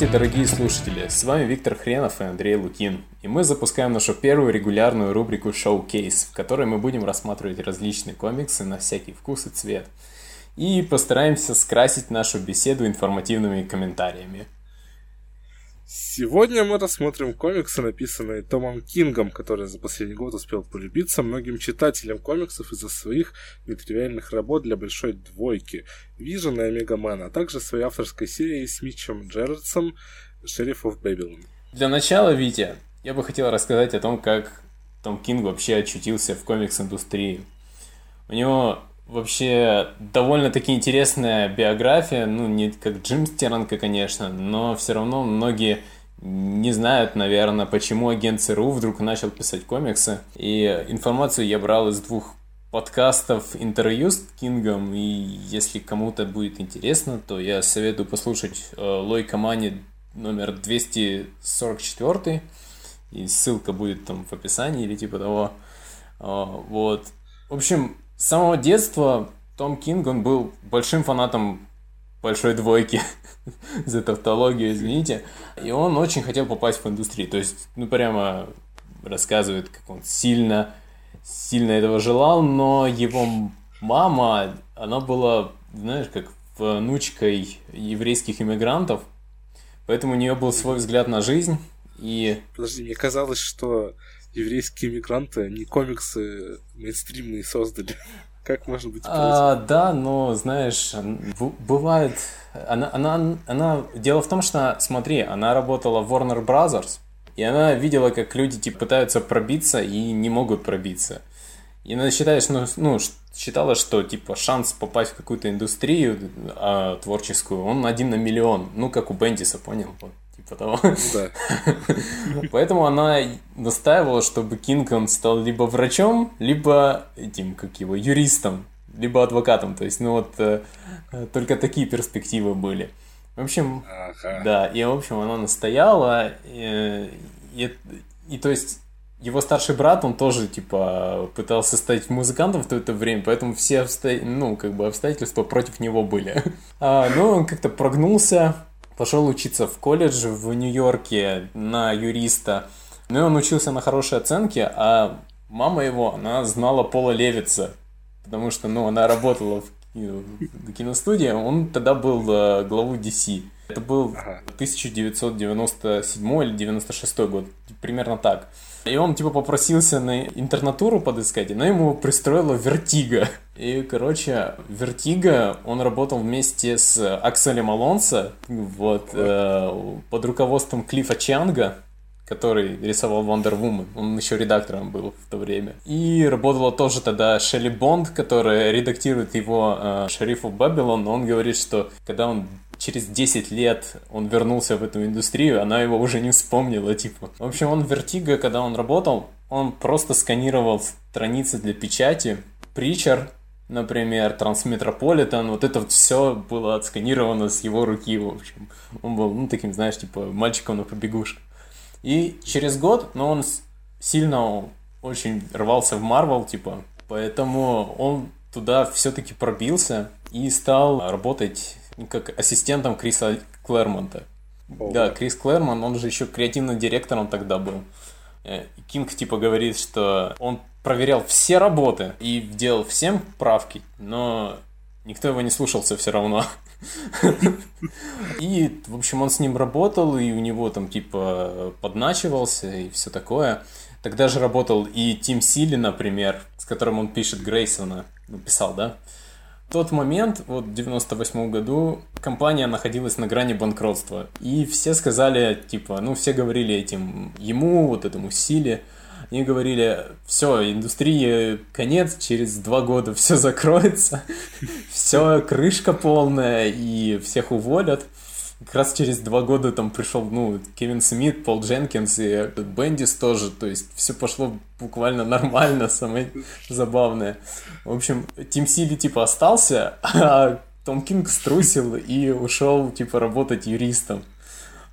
Здравствуйте, дорогие слушатели! С вами Виктор Хренов и Андрей Лукин. И мы запускаем нашу первую регулярную рубрику «Шоу-кейс», в которой мы будем рассматривать различные комиксы на всякий вкус и цвет. И постараемся скрасить нашу беседу информативными комментариями. Сегодня мы рассмотрим комиксы, написанные Томом Кингом, который за последний год успел полюбиться многим читателям комиксов из-за своих нетривиальных работ для большой двойки Вижена и Мегамена, а также своей авторской серии с Митчем Джерардсом «Шериф оф Бэбилон». Для начала, Витя, я бы хотел рассказать о том, как Том Кинг вообще очутился в комикс-индустрии. У него вообще довольно-таки интересная биография, ну, не как Джим Стернко, конечно, но все равно многие не знают, наверное, почему агент ЦРУ вдруг начал писать комиксы. И информацию я брал из двух подкастов интервью с Кингом, и если кому-то будет интересно, то я советую послушать э, Лой Камани номер 244, и ссылка будет там в описании или типа того. Э, вот. В общем, с самого детства Том Кинг, он был большим фанатом большой двойки за тавтологию, извините. И он очень хотел попасть в индустрию. То есть, ну, прямо рассказывает, как он сильно, сильно этого желал, но его мама, она была, знаешь, как внучкой еврейских иммигрантов, поэтому у нее был свой взгляд на жизнь, и... Подожди, мне казалось, что еврейские мигранты не комиксы мейнстримные создали. Как можно быть а, Да, но знаешь, бывает... Она, она, она... Дело в том, что, смотри, она работала в Warner Brothers, и она видела, как люди типа, пытаются пробиться и не могут пробиться. И она считает, ну, ну, считала, что типа шанс попасть в какую-то индустрию а, творческую, он один на миллион. Ну, как у Бендиса, понял? Типа того. Да. Поэтому она настаивала, чтобы Кингон стал либо врачом, либо этим, как его, юристом, либо адвокатом. То есть, ну вот, э, только такие перспективы были. В общем, ага. да, и, в общем, она настояла, и, и, и, то есть, его старший брат, он тоже, типа, пытался стать музыкантом в то это время, поэтому все обсто... ну, как бы обстоятельства против него были. А, но он как-то прогнулся, пошел учиться в колледж в Нью-Йорке на юриста. Ну и он учился на хорошие оценки, а мама его, она знала Пола Левица, потому что, ну, она работала в киностудии, он тогда был э, главой DC. Это был 1997 или 96 год, примерно так. И он типа попросился на интернатуру подыскать, но его пристроили в Vertigo. И, короче, Vertigo, он работал вместе с Акселем Алонсо, вот, э, под руководством Клифа Чанга, который рисовал Wonder Woman. Он еще редактором был в то время. И работала тоже тогда Шелли Бонд, которая редактирует его э, Sheriff of Babylon. Он говорит, что когда он через 10 лет он вернулся в эту индустрию, она его уже не вспомнила, типа. В общем, он в Vertigo, когда он работал, он просто сканировал страницы для печати. Причер, например, Трансметрополитен, вот это вот все было отсканировано с его руки, в общем. Он был, ну, таким, знаешь, типа, мальчиком на побегушках. И через год, но ну, он сильно очень рвался в Марвел, типа, поэтому он туда все-таки пробился и стал работать как ассистентом Криса Клэрмонта. О. Да, Крис Клэрмон, он же еще креативным директором тогда был. Э, Кинг типа говорит, что он проверял все работы и делал всем правки, но никто его не слушался все равно. И, в общем, он с ним работал, и у него там типа подначивался и все такое. Тогда же работал и Тим Сили, например, с которым он пишет Грейсона. Ну, писал, да? Тот момент, вот в 98 году, компания находилась на грани банкротства. И все сказали, типа, ну, все говорили этим ему, вот этому силе, они говорили, все, индустрии конец, через два года все закроется, все, крышка полная, и всех уволят как раз через два года там пришел, ну, Кевин Смит, Пол Дженкинс и Бендис тоже, то есть все пошло буквально нормально, самое забавное. В общем, Тим Сили типа остался, а Том Кинг струсил и ушел типа работать юристом.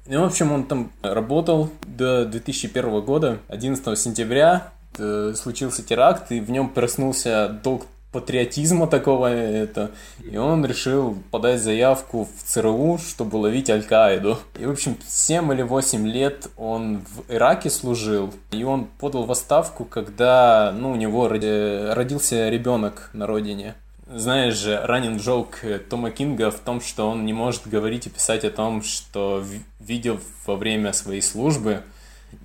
И, в общем, он там работал до 2001 года, 11 сентября, э, случился теракт, и в нем проснулся долг патриотизма такого это. И он решил подать заявку в ЦРУ, чтобы ловить Аль-Каиду. И, в общем, 7 или 8 лет он в Ираке служил. И он подал в отставку, когда ну, у него родился ребенок на родине. Знаешь же, ранен джок Тома Кинга в том, что он не может говорить и писать о том, что видел во время своей службы –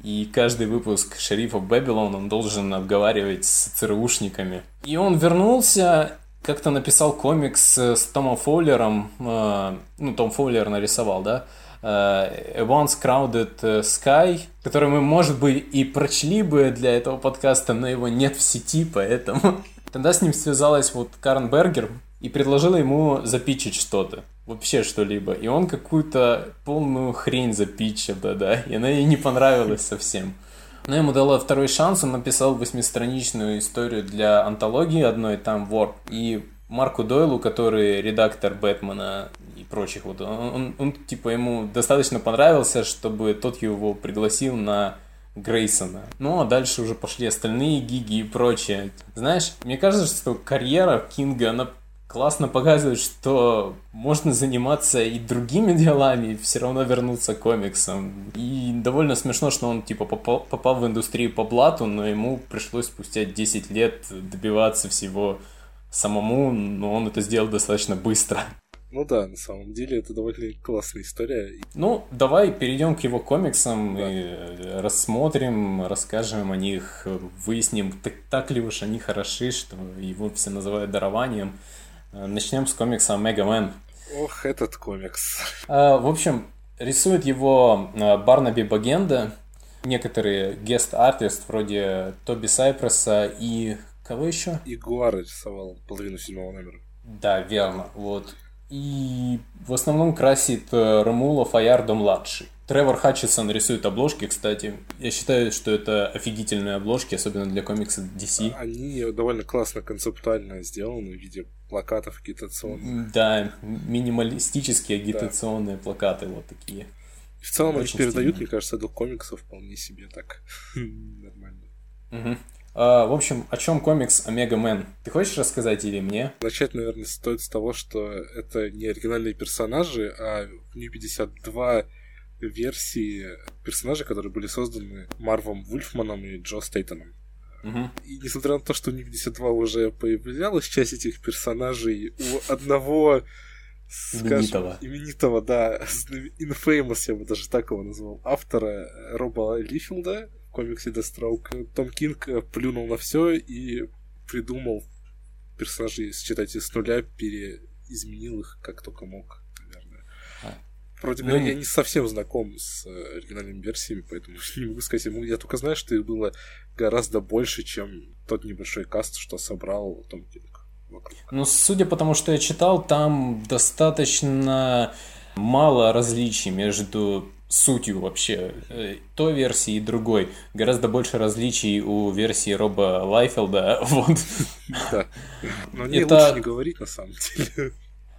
и каждый выпуск «Шерифа Бэбилон» он должен обговаривать с ЦРУшниками. И он вернулся, как-то написал комикс с Томом Фоллером, э, ну, Том Фоллер нарисовал, да, э, Once Crowded Sky, который мы, может быть, и прочли бы для этого подкаста, но его нет в сети, поэтому... Тогда с ним связалась вот Карен Бергер и предложила ему запичить что-то вообще что-либо. И он какую-то полную хрень запичил, да-да, и она ей не понравилась совсем. Но ему дала второй шанс, он написал восьмистраничную историю для антологии одной, там Warp. И Марку Дойлу, который редактор Бэтмена и прочих, вот он, он, он типа ему достаточно понравился, чтобы тот его пригласил на Грейсона. Ну, а дальше уже пошли остальные гиги и прочее. Знаешь, мне кажется, что карьера Кинга, она классно показывает, что можно заниматься и другими делами, и все равно вернуться к комиксам. И довольно смешно, что он типа попал, попал в индустрию по блату, но ему пришлось спустя 10 лет добиваться всего самому, но он это сделал достаточно быстро. Ну да, на самом деле это довольно классная история. Ну, давай перейдем к его комиксам да. и рассмотрим, расскажем о них, выясним, так, так ли уж они хороши, что его все называют дарованием. Начнем с комикса Omega Men. Ох, этот комикс. А, в общем, рисует его а, Барнаби Багенда, некоторые guest artist вроде Тоби Сайпреса и кого еще? И Гуар рисовал половину седьмого номера. Да, верно. Вот. И в основном красит э, Ромуло Фаярдо-младший. Тревор Хатчисон рисует обложки, кстати. Я считаю, что это офигительные обложки, особенно для комикса DC. Они довольно классно концептуально сделаны в виде плакатов агитационных. Да, минималистические агитационные да. плакаты вот такие. В целом они передают, мне кажется, дух комиксов вполне себе так нормально. Угу. А, в общем, о чем комикс Омега Мэн? Ты хочешь рассказать или мне? Начать, наверное, стоит с того, что это не оригинальные персонажи, а в New 52 версии персонажей, которые были созданы Марвом Вульфманом и Джо Стейтоном. Угу. И несмотря на то, что в New 52 уже появлялась часть этих персонажей, у одного скажем, именитого, да, Infamous, я бы даже так его назвал, автора Роба Лифилда в комиксе Deathstroke, Том Кинг плюнул на все и придумал персонажей, считайте, с нуля, переизменил их как только мог. Вроде бы ну, я не совсем знаком с э, оригинальными версиями, поэтому не могу сказать. Я только знаю, что их было гораздо больше, чем тот небольшой каст, что собрал Том Кинг вокруг. Ну, судя по тому, что я читал, там достаточно мало различий между сутью вообще э, той версии и другой. Гораздо больше различий у версии Роба Лайфелда. Вот. Да. Но не Это... лучше не говорить на самом деле.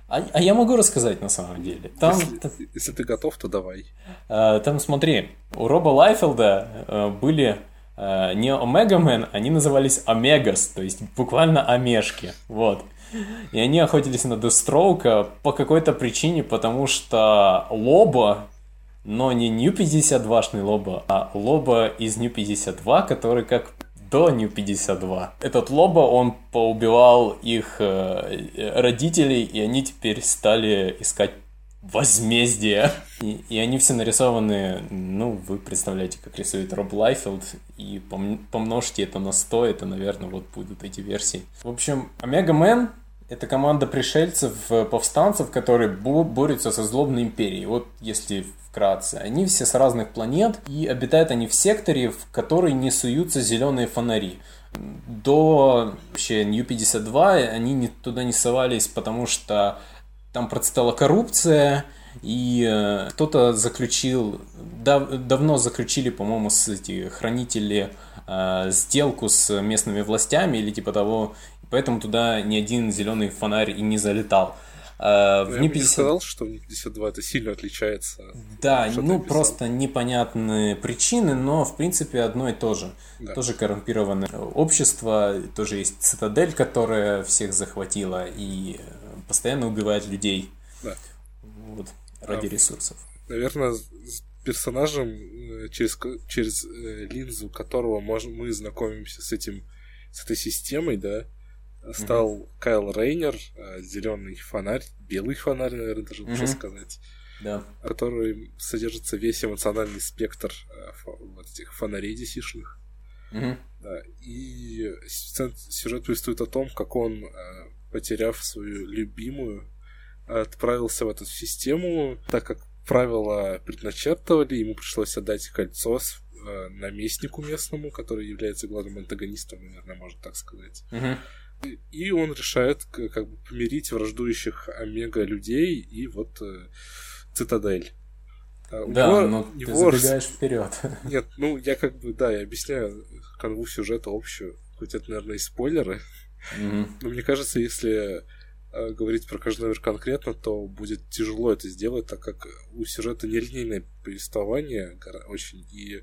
А, а я могу рассказать на самом деле. Там, если, если ты готов, то давай. Э, там смотри, у Роба Лайфелда э, были э, не Омегамен, они назывались Омегас, то есть буквально Омешки. Вот. И они охотились на Дестроука по какой-то причине, потому что Лоба, но не New 52-шный Лоба, а Лоба из New 52, который как до New 52. Этот Лобо, он поубивал их э, родителей, и они теперь стали искать возмездие. И, и они все нарисованы, ну, вы представляете, как рисует Роб Лайфилд, и помножьте это на 100, это, наверное, вот будут эти версии. В общем, Omega Men это команда пришельцев, э, повстанцев, которые борются со злобной империей. Вот если вкратце. Они все с разных планет, и обитают они в секторе, в который не суются зеленые фонари. До вообще New 52 они не, туда не совались, потому что там процветала коррупция, и э, кто-то заключил, дав, давно заключили, по-моему, с эти хранители э, сделку с местными властями или типа того, поэтому туда ни один зеленый фонарь и не залетал. А, в Ну, Я не 50... сказал, что в New 52 это сильно отличается. Да, ну просто непонятные причины, но в принципе одно и то же. Да. Тоже коррумпированное общество, тоже есть цитадель, которая всех захватила и э, постоянно убивает людей. Да. Вот, ради А, ресурсов. Наверное, с персонажем, э, через, через э, линзу которого мы знакомимся с этим, с этой системой, да, стал Кайл Рейнер, зеленый фонарь, белый фонарь, наверное, даже лучше Мгм. сказать, Да. в которой содержится весь эмоциональный спектр э, вот этих фонарей DC-шных. Мгм. Да, и сюжет повествует о том, как он, э, потеряв свою любимую, отправился в эту систему, так как правила предначертывали, ему пришлось отдать кольцо э, наместнику местному, который является главным антагонистом, наверное, можно так сказать. Мгм. И он решает как бы помирить враждующих Омега людей и вот э, Цитадель. А Да, него- но у ты него забегаешь вперед. нет, ну я как бы, да, я объясняю канву сюжета общую, хоть это, наверное, и спойлеры, но мне кажется, если э, говорить про каждый номер конкретно, то будет тяжело это сделать, так как у сюжета нелинейное повествование очень, и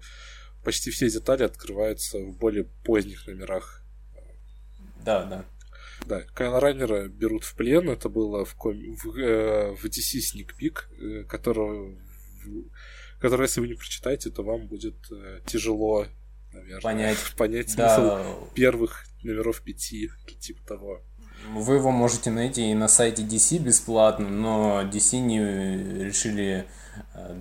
почти все детали открываются в более поздних номерах. Да, да. Да, Кайла Райнера берут в плен, это было в, ком- в, э, в DC Sneak Peek, э, которого, который, если вы не прочитаете, то вам будет э, тяжело, наверное, Понять. понять смысл Да, первых номеров пяти, типа того. Вы его можете найти и на сайте DC бесплатно, но DC не решили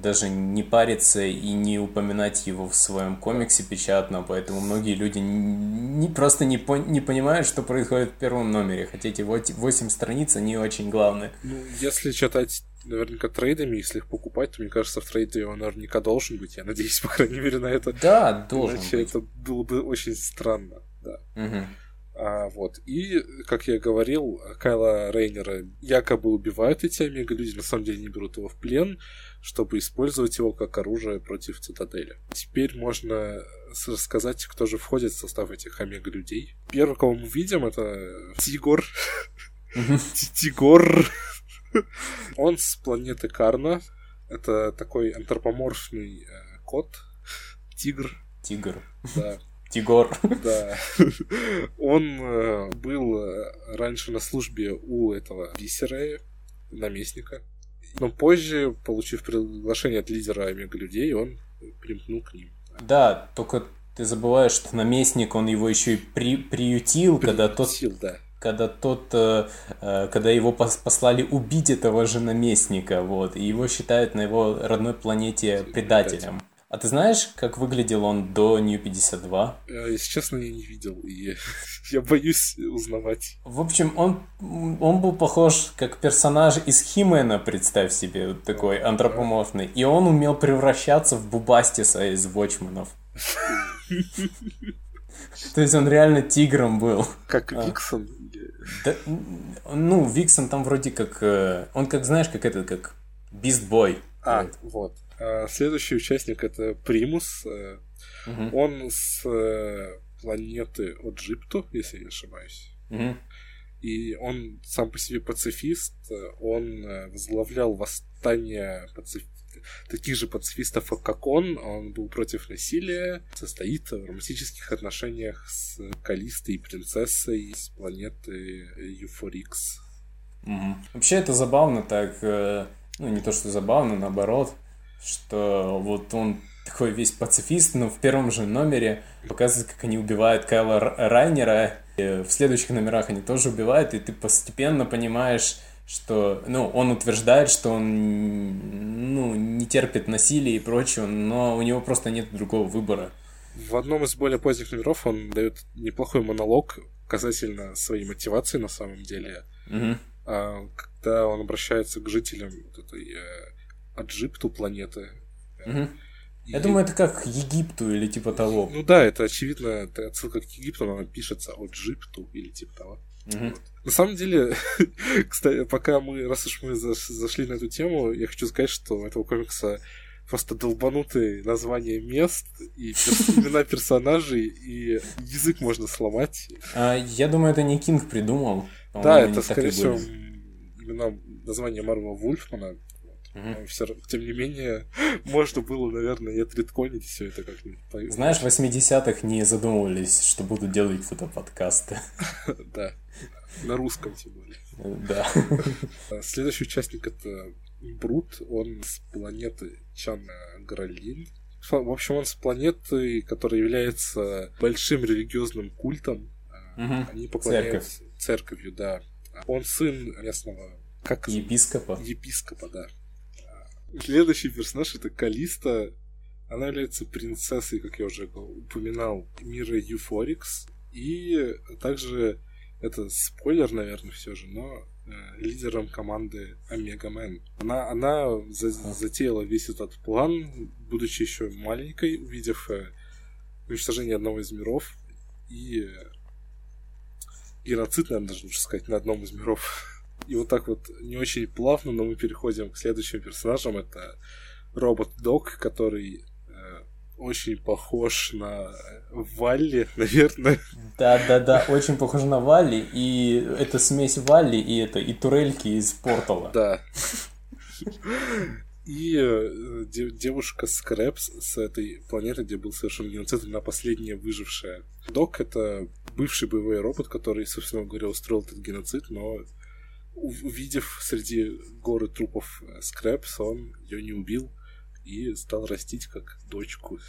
даже не париться и не упоминать его в своем комиксе печатно, поэтому многие люди не, просто не, пон- не понимают, что происходит в первом номере, хотя эти 8 страниц, они очень главные. Ну, если читать наверняка трейдами, если их покупать, то мне кажется, в трейде он наверняка должен быть. Я надеюсь, по крайней мере, на это. Да, должен Иначе быть. это было бы очень странно, да. Мгм. А, вот. И, как я говорил, Кайла Рейнера якобы убивают эти омега-люди, на самом деле не берут его в плен, чтобы использовать его как оружие против Цитадели. Теперь можно рассказать, кто же входит в состав этих омега-людей. Первый, кого мы видим, это Тигор. Тигор. Он с планеты Карна. Это такой антропоморфный э, кот. Тигр, Тигр. да. Тигор. Да. Он э, был э, раньше на службе у этого Висерея, наместника. Но позже, получив приглашение от лидера Омега-людей, он примкнул к ним. Да, только ты забываешь, что наместник, он его еще и при, приютил, когда тот да. когда тот, э, э, когда его пос- послали убить этого же наместника, вот, и его считают на его родной планете предателем. А ты знаешь, как выглядел он до Нью 52? Э, Если честно, я не видел, и я боюсь узнавать. В общем, он, он был похож как персонаж из Химена, представь себе, вот такой антропоморфный. И он умел превращаться в Бубастиса из Watchmenов. То есть он реально тигром был. Как А. Виксон. Да, ну, Виксон там вроде как... э, Он как, знаешь, как этот, как Бистбой. А, вот. А Следующий участник это Примус. Мгм, Он с э, планеты Оджипту, если я не ошибаюсь. мгм. И он сам по себе пацифист, он э, возглавлял восстание пациф- таких же пацифистов, как он. Он был против насилия, состоит в романтических отношениях с Калистой и принцессой с планеты Юфорикс. Мгм. Вообще это забавно так, ну не то что забавно, наоборот, что вот он такой весь пацифист, но в первом же номере показывает, как они убивают Кайла Райнера, и в следующих номерах они тоже убивают, и ты постепенно понимаешь, что, ну, он утверждает, что он, ну, не терпит насилия и прочего, но у него просто нет другого выбора. В одном из более поздних номеров он дает неплохой монолог касательно своей мотивации на самом деле. А, когда он обращается к жителям вот этой э, Аджипту планеты. Мгм. И- Я думаю, это как Египту или типа того. Ну да, это очевидно, это отсылка к Египту, но она пишется от Джипту или типа того. Мгм. На самом деле, кстати, пока мы, раз уж мы заш- зашли на эту тему, я хочу сказать, что у этого комикса просто долбанутые названия мест и перс- имена персонажей, и язык можно сломать. А, я думаю, это не Кинг придумал. Да, это, скорее всего, имена название Марвела Вульфмана. Mm-hmm. Все, тем не менее, можно было, наверное, и отредконить все это как-нибудь. Знаешь, в 80-х не задумывались, что будут делать фотоподкасты. Да, на русском тем более. Да. Следующий участник это Брут, он с планеты Чан Гралин. В общем, он с планеты, которая является большим религиозным культом. Угу. Они поклоняются Церковь. церковью, да. Он сын местного как епископа. Епископа, да. Следующий персонаж это Калиста. Она является принцессой, как я уже упоминал, мира Юфорикс. И также это спойлер, наверное, все же, но э, лидером команды Omega Men. Она, она за, затеяла весь этот план, будучи еще маленькой, увидев э, уничтожение одного из миров и э, геноцид, наверное, даже лучше сказать, на одном из миров. И вот так вот не очень плавно, но мы переходим к следующим персонажам. Это робот-дог, который э, очень похож на Валли, наверное. Да-да-да, очень похож на Валли, и это смесь Валли и это и турельки из Портала. Да. И э, девушка Скрэпс с этой планеты, где был совершен геноцид, она последняя выжившая. Док — это бывший боевой робот, который, собственно говоря, устроил этот геноцид, но увидев среди горы трупов э, Скрэпс, он ее не убил и стал растить как дочку.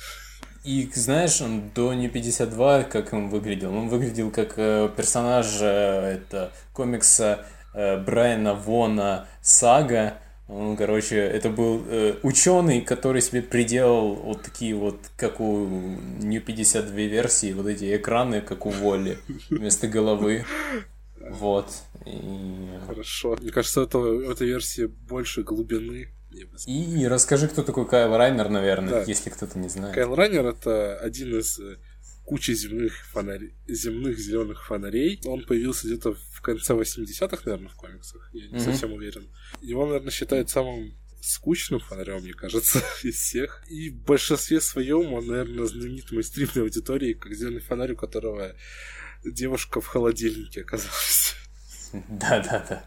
И знаешь, он до не 52, как он выглядел? Он выглядел как э, персонаж э, это, комикса Брайана Вона Сага. Он, короче, это был э, ученый, который себе приделал вот такие вот, как у New 52 версии, вот эти экраны, как у Волли, вместо головы. Вот. И... Хорошо. Мне кажется, это, в этой версии больше глубины. И расскажи, кто такой Кайл Райнер, наверное, да. если кто-то не знает. Кайл Райнер это один из э, кучи земных, фонарей, земных зеленых фонарей. Он появился где-то в конце 80-х, наверное, в комиксах. Я не mm-hmm. совсем уверен. Его, наверное, считают самым скучным фонарем, мне кажется, из всех. И в большинстве своем он, наверное, знаменит мейнстримной аудитории, как зеленый фонарь, у которого девушка в холодильнике оказалась. Да, да, да.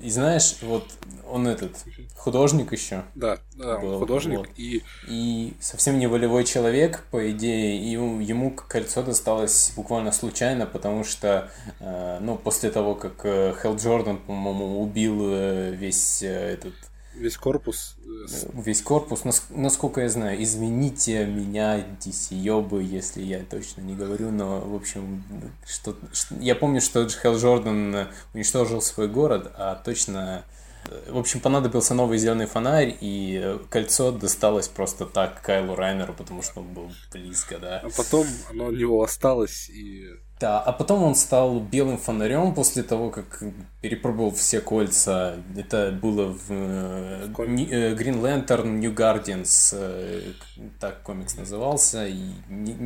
И знаешь, вот он этот художник еще. Да, да, был, художник вот. и и совсем не волевой человек, по идее, и ему кольцо досталось буквально случайно, потому что, э, ну, после того, как э, Хелл Джордан, по-моему, убил э, весь этот Весь корпус. Э, Весь корпус, насколько я знаю, извините меня, дисиёбы, если я точно не говорю, но, в общем, что, что я помню, что Хелл Джордан уничтожил свой город, а точно в общем, понадобился новый зеленый фонарь, и кольцо досталось просто так Кайлу Райнеру, потому что он был близко, да. А потом оно у него осталось, и да, а потом он стал белым фонарем после того, как перепробовал все кольца. Это было в, э, э, Green Lantern New Guardians, э, так комикс назывался. И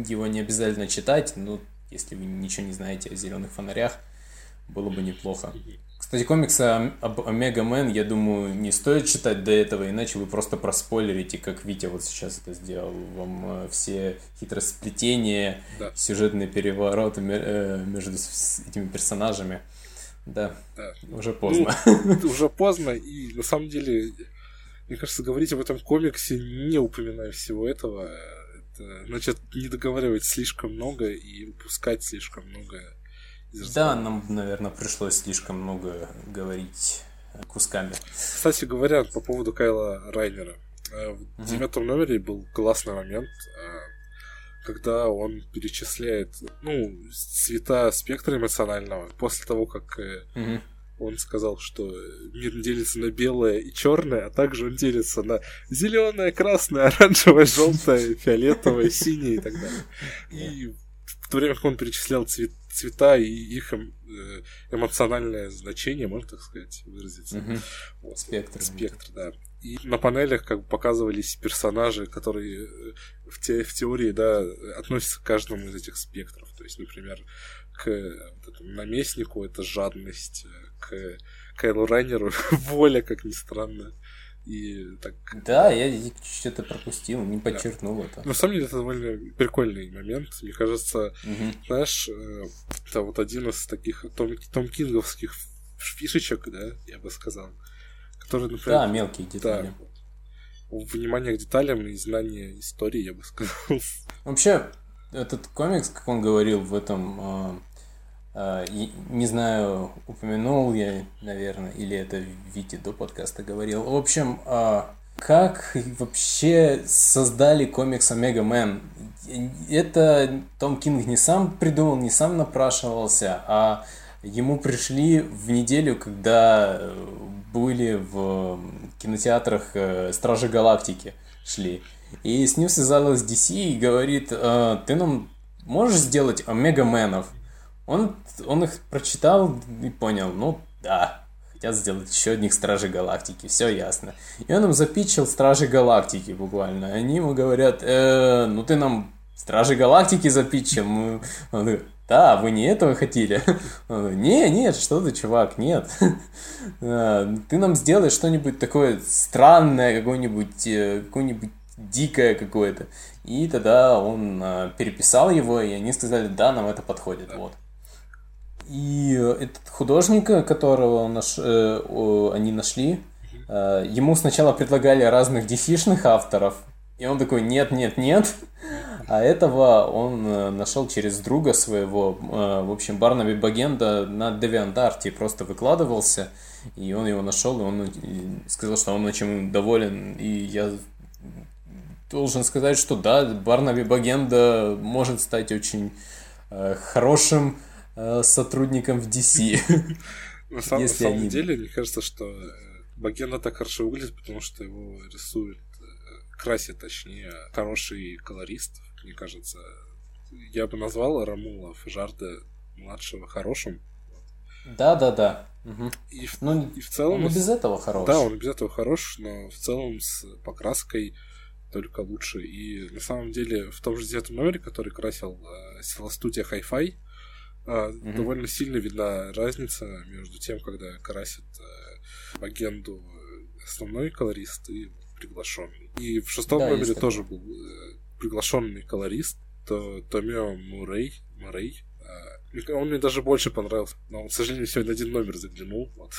его не обязательно читать, но если вы ничего не знаете о зеленых фонарях, было бы неплохо. Кстати, комиксы об Омега Мэн, я думаю, не стоит читать до этого, иначе вы просто проспойлерите, как Витя вот сейчас это сделал. Вам э, все хитросплетения, да. сюжетные перевороты э, между этими персонажами. Да, да. уже поздно. Ну, уже поздно, и на самом деле, мне кажется, говорить об этом комиксе, не упоминая всего этого, это, значит, не договаривать слишком много и упускать слишком много да, нам, наверное, пришлось слишком много говорить кусками. Кстати говоря, по поводу Кайла Райнера. Э, в угу. девятом номере был классный момент, э, когда он перечисляет, ну, цвета спектра эмоционального после того, как угу. он сказал, что мир делится на белое и черное, а также он делится на зеленое, красное, оранжевое, желтое, фиолетовое, синее и так далее. И в то время как он перечислял цвет, цвета и их эм, э, эмоциональное значение, можно так сказать, выразиться. Угу. Вот. Спектр. Спектр, да. И на панелях как бы показывались персонажи, которые э, в, те, в теории, да, относятся к каждому из этих спектров. То есть, например, к вот этому наместнику это жадность, э, к Кайлу Райнеру воля, как ни странно. И так... Да, я что-то пропустил, не подчеркнул да. это. На самом деле это довольно прикольный момент. Мне кажется, угу. знаешь, э, это вот один из таких том, том кинговских фишечек, да, я бы сказал. которые, например... Да, мелкие детали. Да, внимание к деталям и знание истории, я бы сказал. Вообще, этот комикс, как он говорил в этом а, не знаю, упомянул я, наверное, или это Вити до подкаста говорил. В общем, а, как вообще создали комикс Omega Men? Это Том Кинг не сам придумал, не сам напрашивался, а ему пришли в неделю, когда были в кинотеатрах э, Стражи Галактики шли. И с ним связалась DC и говорит, «А, ты нам можешь сделать Омега Мэнов? Он, он их прочитал и понял, ну да, хотят сделать еще одних Стражей Галактики, все ясно. И он им запичил Стражи Галактики буквально. Они ему говорят, э, ну ты нам Стражи Галактики запичил. Он говорит, да, вы не этого хотели? Он говорит, не, нет, что ты, чувак, нет. Ты нам сделай что-нибудь такое странное, какое-нибудь, э, какое-нибудь дикое какое-то. И тогда он э, переписал его, и они сказали, да, нам это подходит, вот. И этот художник, которого наш, э, они нашли, э, ему сначала предлагали разных dc авторов, и он такой, нет, нет, нет. А этого он э, нашел через друга своего. Э, в общем, Барнаби Багенда на DeviantArt просто выкладывался, и он его нашел, и он сказал, что он очень доволен. И я должен сказать, что да, Барнаби Багенда может стать очень э, хорошим Э, сотрудникам в DC. На самом, на самом деле, мне кажется, что э, Багена так хорошо выглядит, потому что его рисует, э, красит, точнее, хороший колорист, мне кажется. Я бы назвал Рамула Фажарда младшего хорошим. Да, да, да. Угу. И, в, ну, и в целом... Он без этого хорош. Да, он без этого хорош, но в целом с покраской только лучше. И на самом деле в том же девятом номере, который красил э, студия Hi-Fi, а, mm-hmm. довольно сильно видна разница между тем, когда красит э, агенду э, основной колорист и приглашенный. И в шестом да, номере тоже был э, приглашенный колорист, то Томио Мурей, Мурей. Э, он мне даже больше понравился, но он, к сожалению, сегодня один номер заглянул. Вот.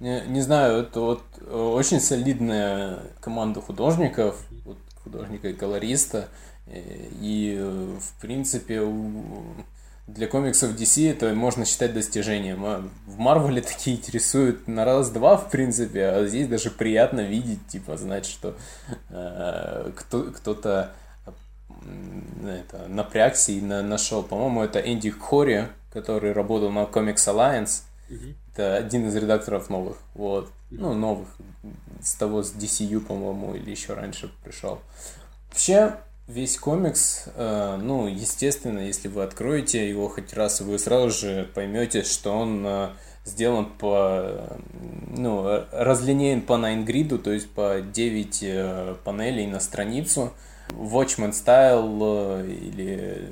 Не, не знаю, это вот э, очень солидная команда художников, вот, художника и колориста. И, в принципе, у для комиксов DC это можно считать достижением. А в Марвеле такие интересуют на раз-два, в принципе, а здесь даже приятно видеть, типа, знать, что э, кто, кто-то это, напрягся и на, нашел. По-моему, это Энди Хори, который работал на Comics Alliance. Mm-hmm. Это один из редакторов новых. Вот. Mm-hmm. Ну, новых. С того, с DCU, по-моему, или еще раньше пришел. Вообще, Весь комикс, э, ну, естественно, если вы откроете его хоть раз, вы сразу же поймете, что он э, сделан по, ну, разлинеен по найнгриду, то есть по 9 э, панелей на страницу. Watchman Style или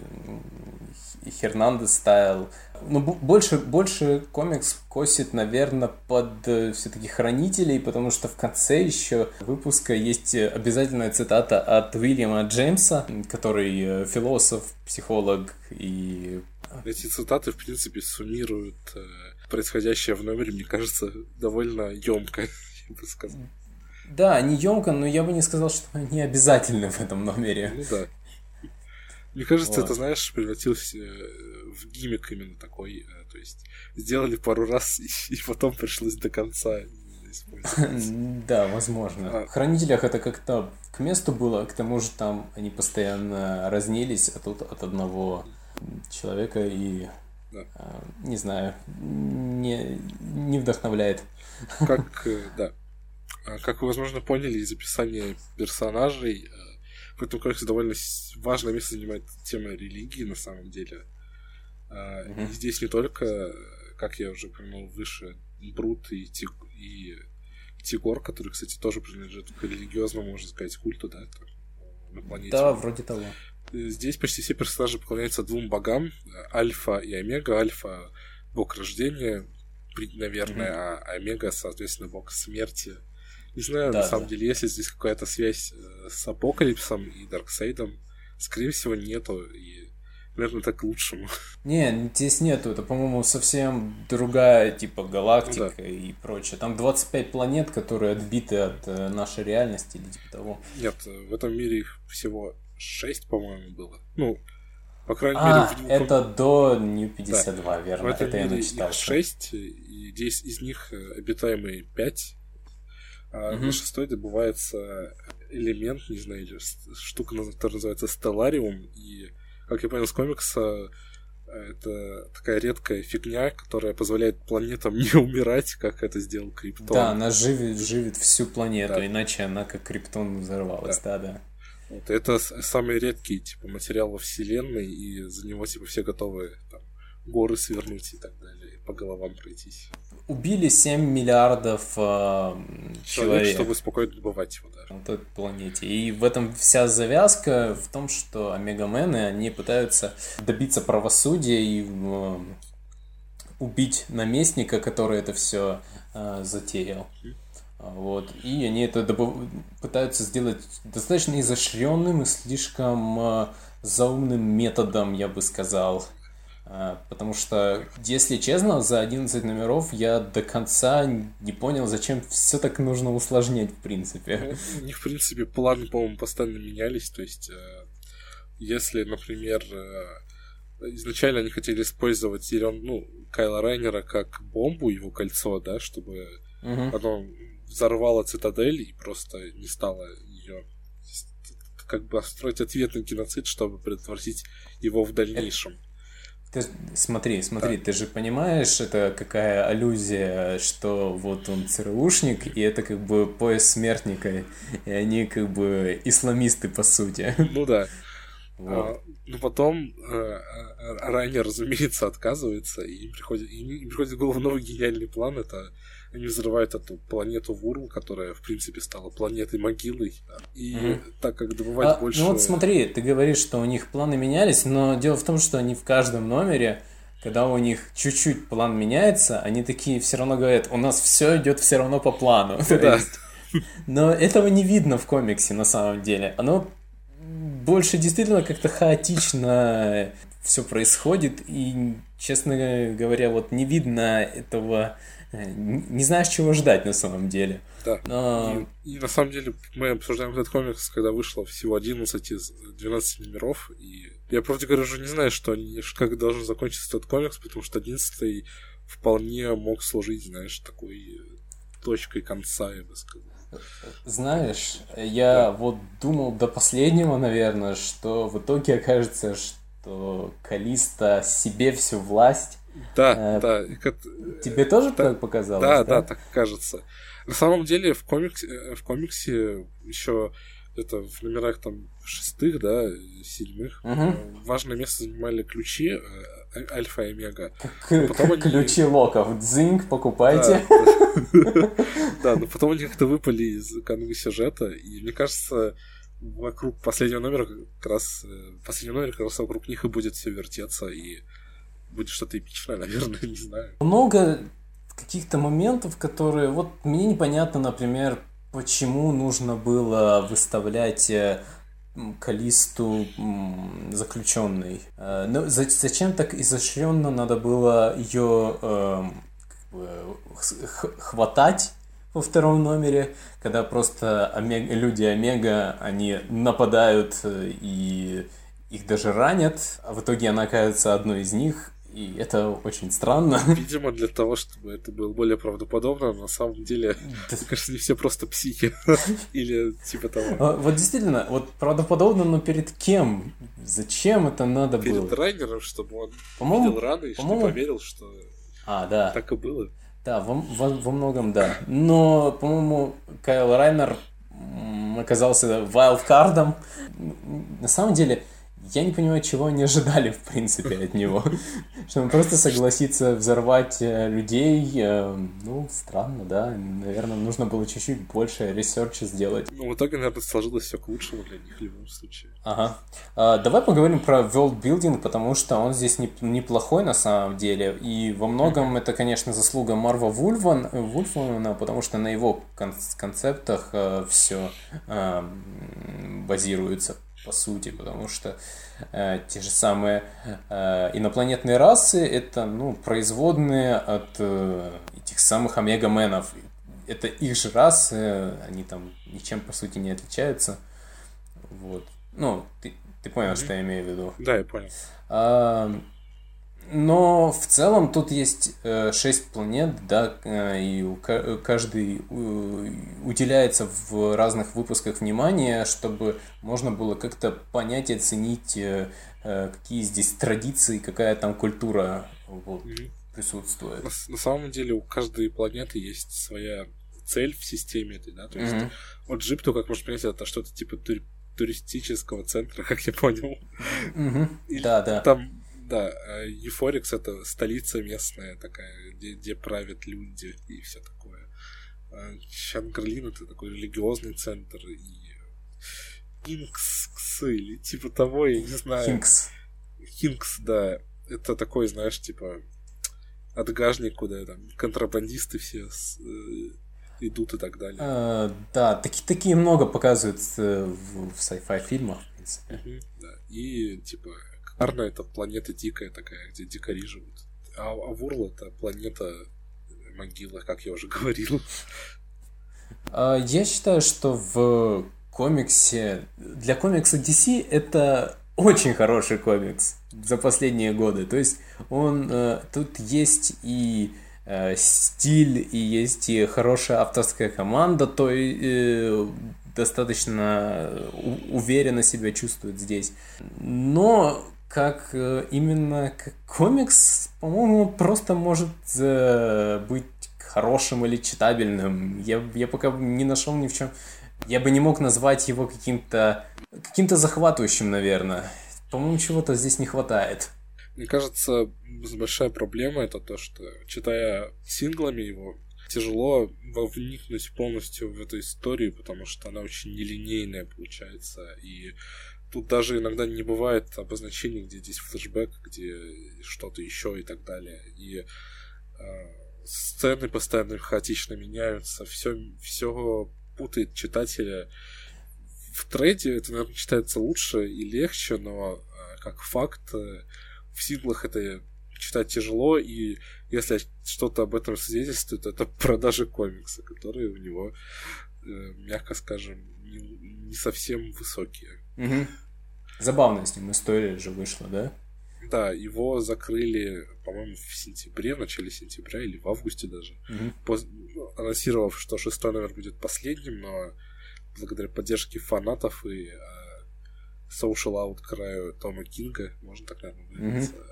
Хернандес Style ну, больше, больше комикс косит, наверное, под э, все-таки хранителей, потому что в конце еще выпуска есть обязательная цитата от Уильяма Джеймса, который э, философ, психолог и... Эти цитаты, в принципе, суммируют э, происходящее в номере, мне кажется, довольно емко, я бы сказал. Да, они емко, но я бы не сказал, что они обязательны в этом номере. Ну да. Мне кажется, вот. это, знаешь, превратился в гиммик именно такой. Э, то есть сделали пару раз, и, потом пришлось до конца Да, возможно. А. В Хранителях это как-то к месту было, к тому же там они постоянно разнились, а тут от одного человека и да. А, не знаю, не, не вдохновляет. Как, э, да. А как вы, возможно, поняли из описания персонажей, комиксе довольно важное место занимает тема религии, на самом деле. Uh-huh. И здесь не только, как я уже упомянул выше, Брут и, Тиг... и Тигор, который, кстати, тоже принадлежит к религиозному, можно сказать, культу, да, на планете. Да, вроде того. Здесь почти все персонажи поклоняются двум богам, Альфа и Омега. Альфа — бог рождения, наверное, mm-hmm. а Омега, соответственно, бог смерти. Не знаю, да, на самом да. деле, есть ли здесь какая-то связь э, с Апокалипсом и Дарксейдом. Скорее всего, нету. И наверное, так к лучшему. Не, здесь нету, это, по-моему, совсем другая, типа, галактика ну, да. и прочее. Там 25 планет, которые отбиты от э, нашей реальности или типа того. Нет, в этом мире их всего 6, по-моему, было. Ну, по крайней а, мере... В... это до New 52, да. верно. В этом это мире я начитал. 6, и 10 из них э, обитаемые 5, а угу. на шестой добывается элемент, не знаю, или штука, которая называется Стеллариум, и, как я понял с комикса, это такая редкая фигня, которая позволяет планетам не умирать, как это сделал Криптон. Да, она живет, живет всю планету, да. иначе она как Криптон взорвалась, да, да. да. Вот, это самый редкий типа материал во вселенной, и за него типа все готовы там, горы свернуть и так далее, по головам пройтись. Убили 7 миллиардов э, человек, человек, чтобы спокойно добывать его даже. На той планете. И в этом вся завязка в том, что омегамены, они пытаются добиться правосудия и э, убить наместника, который это все э, затеял. Вот. И они это добыв... пытаются сделать достаточно изощренным и слишком э, заумным методом, я бы сказал. Э, потому что, если честно, за 11 номеров я до конца не понял, зачем все так нужно усложнять, в принципе. Ну, них, в принципе, планы, по-моему, постоянно менялись. То есть, э, если, например, э, изначально они хотели использовать зелен... ну, Кайла Райнера как бомбу, его кольцо, да, чтобы угу. оно взорвала цитадель и просто не стала ее как бы строить ответный геноцид, чтобы предотвратить его в дальнейшем. Ты, смотри, смотри, да. ты же понимаешь, это какая аллюзия, что вот он ЦРУшник, и это как бы пояс смертника, и они как бы исламисты, по сути. Ну да. Вот. А, но потом э, Райнер, разумеется, отказывается, и им приходит, им приходит в голову новый гениальный план, это они взрывают эту планету Вурл, которая, в принципе, стала планетой могилой. И mm так как добывать а, больше... Ну вот смотри, ты говоришь, что у них планы менялись, но дело в том, что они в каждом номере когда у них чуть-чуть план меняется, они такие все равно говорят, у нас все идет все равно по плану. Ну, да. Но этого не видно в комиксе на самом деле. Оно больше действительно как-то хаотично все происходит, и, честно говоря, вот не видно этого не знаешь, чего ждать на самом деле. Да. Но... И, и на самом деле мы обсуждаем этот комикс, когда вышло всего 11 из 12 номеров, и я, правда говоря, уже не знаю, что они, как должен закончиться этот комикс, потому что 11 вполне мог служить, знаешь, такой точкой конца, я бы сказал. Знаешь, я да. вот думал до последнего, наверное, что в итоге окажется, что Калиста себе всю власть да, э, да. Тебе тоже так показалось? Да, да, да, так кажется. На самом деле в комиксе, э, в комиксе еще это в номерах там шестых, да, седьмых, угу. важное место занимали ключи Альфа и Омега. Потом они... Ключи локов. Дзинг, покупайте. Да, но потом они как-то выпали из канвы сюжета, и мне кажется, вокруг последнего номера как раз последний номер как раз вокруг них и будет все вертеться, и будет что-то эпичное, наверное, не знаю. Много каких-то моментов, которые... Вот мне непонятно, например, почему нужно было выставлять э, Калисту заключенной. Э, ну, зачем так изощренно надо было ее э, хватать во втором номере, когда просто омега, люди Омега, они нападают и их даже ранят, а в итоге она оказывается одной из них, и это очень странно. Видимо, для того, чтобы это было более правдоподобно, на самом деле, да. мне кажется, не все просто психи. Или типа того. А, вот действительно, вот правдоподобно, но перед кем? Зачем это надо перед было? Перед Райнером, чтобы он по-моему, видел раны и чтобы поверил, что а, да. так и было. Да, во, во, во многом да. Но, по-моему, Кайл Райнер оказался wildcard ом. На самом деле, я не понимаю, чего они ожидали, в принципе, от него. Что он просто согласится взорвать э, людей. Э, ну, странно, да. Наверное, нужно было чуть-чуть больше research а сделать. Ну, в итоге, наверное, сложилось все к лучшему для них в любом случае. Ага. А, давай поговорим про world building, потому что он здесь неплохой на самом деле. И во многом это, конечно, заслуга Марва Вульван, Вульфмана, потому что на его концептах э, все базируется. По сути, потому что э, те же самые э, инопланетные расы это ну, производные от э, этих самых омегаменов. Это их же расы, они там ничем по сути не отличаются. Вот. Ну, ты, ты понял, mm-hmm. что я имею в виду? Да, я понял. А, но в целом тут есть э, шесть планет, да, э, и каждый э, уделяется в разных выпусках внимания, чтобы можно было как-то понять и оценить, какие здесь традиции, какая там культура вот, присутствует. На, на самом деле у каждой планеты есть своя цель в системе этой, да, то есть mm-hmm. вот Джипту, как можно понять, это что-то типа тур- туристического центра, как я понял. Mm-hmm. Да, да. Там да, Euphorix это столица местная такая, где, где правят люди и все такое. А Шангрлин это такой религиозный центр и Хинкс или типа того, я не знаю. Хинкс. Хинкс, да. Это такой, знаешь, типа отгажник, куда там контрабандисты все с, э, идут и так далее. А, да, таки, такие много показывают э, в, в sci-fi фильмах, в принципе. Угу, да. И типа Арна это планета дикая такая, где дикари живут. А Авурла это планета могила, как я уже говорил. А, я считаю, что в комиксе... Для комикса DC это очень хороший комикс за последние годы. То есть он... Э, тут есть и э, стиль, и есть и хорошая авторская команда, то и э, достаточно уверенно себя чувствует здесь. Но как э, именно как комикс, по-моему, просто может э, быть хорошим или читабельным. Я, я пока не нашел ни в чем. Я бы не мог назвать его каким-то каким-то захватывающим, наверное. По-моему, чего-то здесь не хватает. Мне кажется, большая проблема это то, что читая синглами его, тяжело вникнуть полностью в эту историю, потому что она очень нелинейная получается, и Тут даже иногда не бывает обозначений, где здесь флешбэк, где что-то еще и так далее. И э, сцены постоянно хаотично меняются, все, все путает читателя. В трейде это, наверное, читается лучше и легче, но э, как факт э, в синглах это читать тяжело, и если что-то об этом свидетельствует, это продажи комикса, которые у него, э, мягко скажем, не, не совсем высокие. Угу. Забавная с ним история же вышла, да? Да, его закрыли, по-моему, в сентябре, в начале сентября или в августе даже. Угу. Поз... Анонсировав, что шестой номер будет последним, но благодаря поддержке фанатов и э, social outcry Тома Кинга, можно так, наверное, выразиться, угу.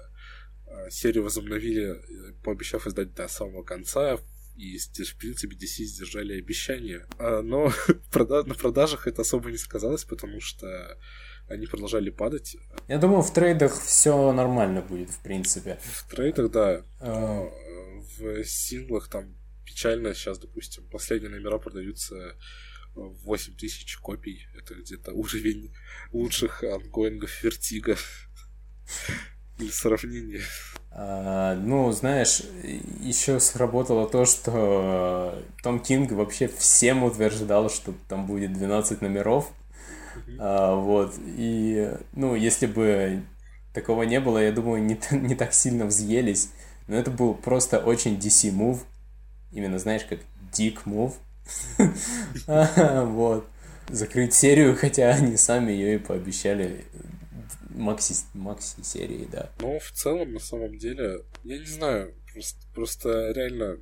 э, серию возобновили, э, пообещав издать до самого конца, и, в принципе, DC сдержали обещания. А, но на продажах это особо не сказалось, потому что они продолжали падать. Я думаю, в trade ах все нормально будет, в принципе. В trade ах, да. А... В синглах там печально сейчас, допустим, последние номера продаются 8 тысяч копий. Это где-то уровень лучших ongoing ов Vertigo. Или сравнение. А, ну, знаешь, еще сработало то, что Том Кинг вообще всем утверждал, что там будет 12 номеров. А, вот. И, ну, если бы такого не было, я думаю, не, не так сильно взъелись. Но это был просто очень DC move. Именно, знаешь, как move. Вот. Закрыть серию, хотя они сами ее и пообещали макси, макси серии, да. Ну, в целом, на самом деле, я не знаю, просто, просто реально,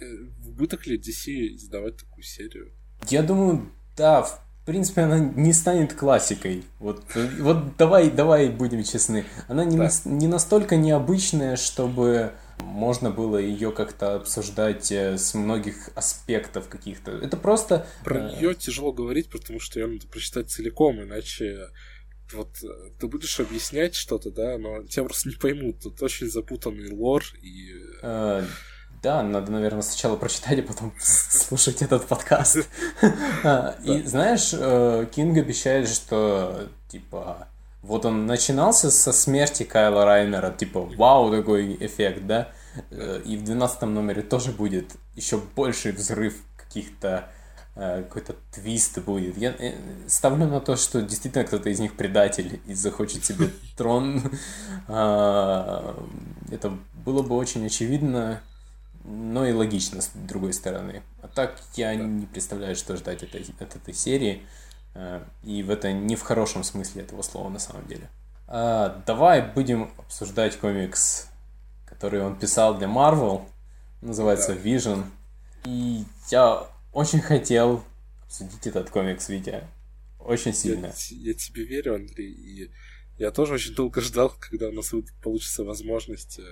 э, в убыток ли DC издавать такую серию? Я думаю, да, в в принципе, она не станет классикой. Вот, вот давай, давай будем честны. Она не, да. на, не настолько необычная, чтобы можно было ее как-то обсуждать э, с многих аспектов каких-то. Это просто... Про э... нее тяжело говорить, потому что ее надо прочитать целиком, иначе вот э, ты будешь объяснять что-то, да, но тебя просто не поймут. Тут очень запутанный лор и... Э, да, надо, наверное, сначала прочитать, а потом слушать этот подкаст. А, и знаешь, э, Кинг обещает, что типа вот он начинался со смерти Кайла Райнера, типа вау, такой эффект, да? Э, и в 12 номере тоже будет еще больший взрыв каких-то э, какой-то твист будет. Я э, ставлю на то, что действительно кто-то из них предатель и захочет себе трон. А, это было бы очень очевидно, но и логично с другой стороны. А так я не представляю, что ждать от этой, серии. Э, и в это не в хорошем смысле этого слова на самом деле. А, давай будем обсуждать комикс, который он писал для Marvel. Называется. Vision. И я очень хотел обсудить этот комикс, Витя. Очень сильно. Я, я тебе верю, Андрей, и я тоже очень долго ждал, когда у нас получится возможность э,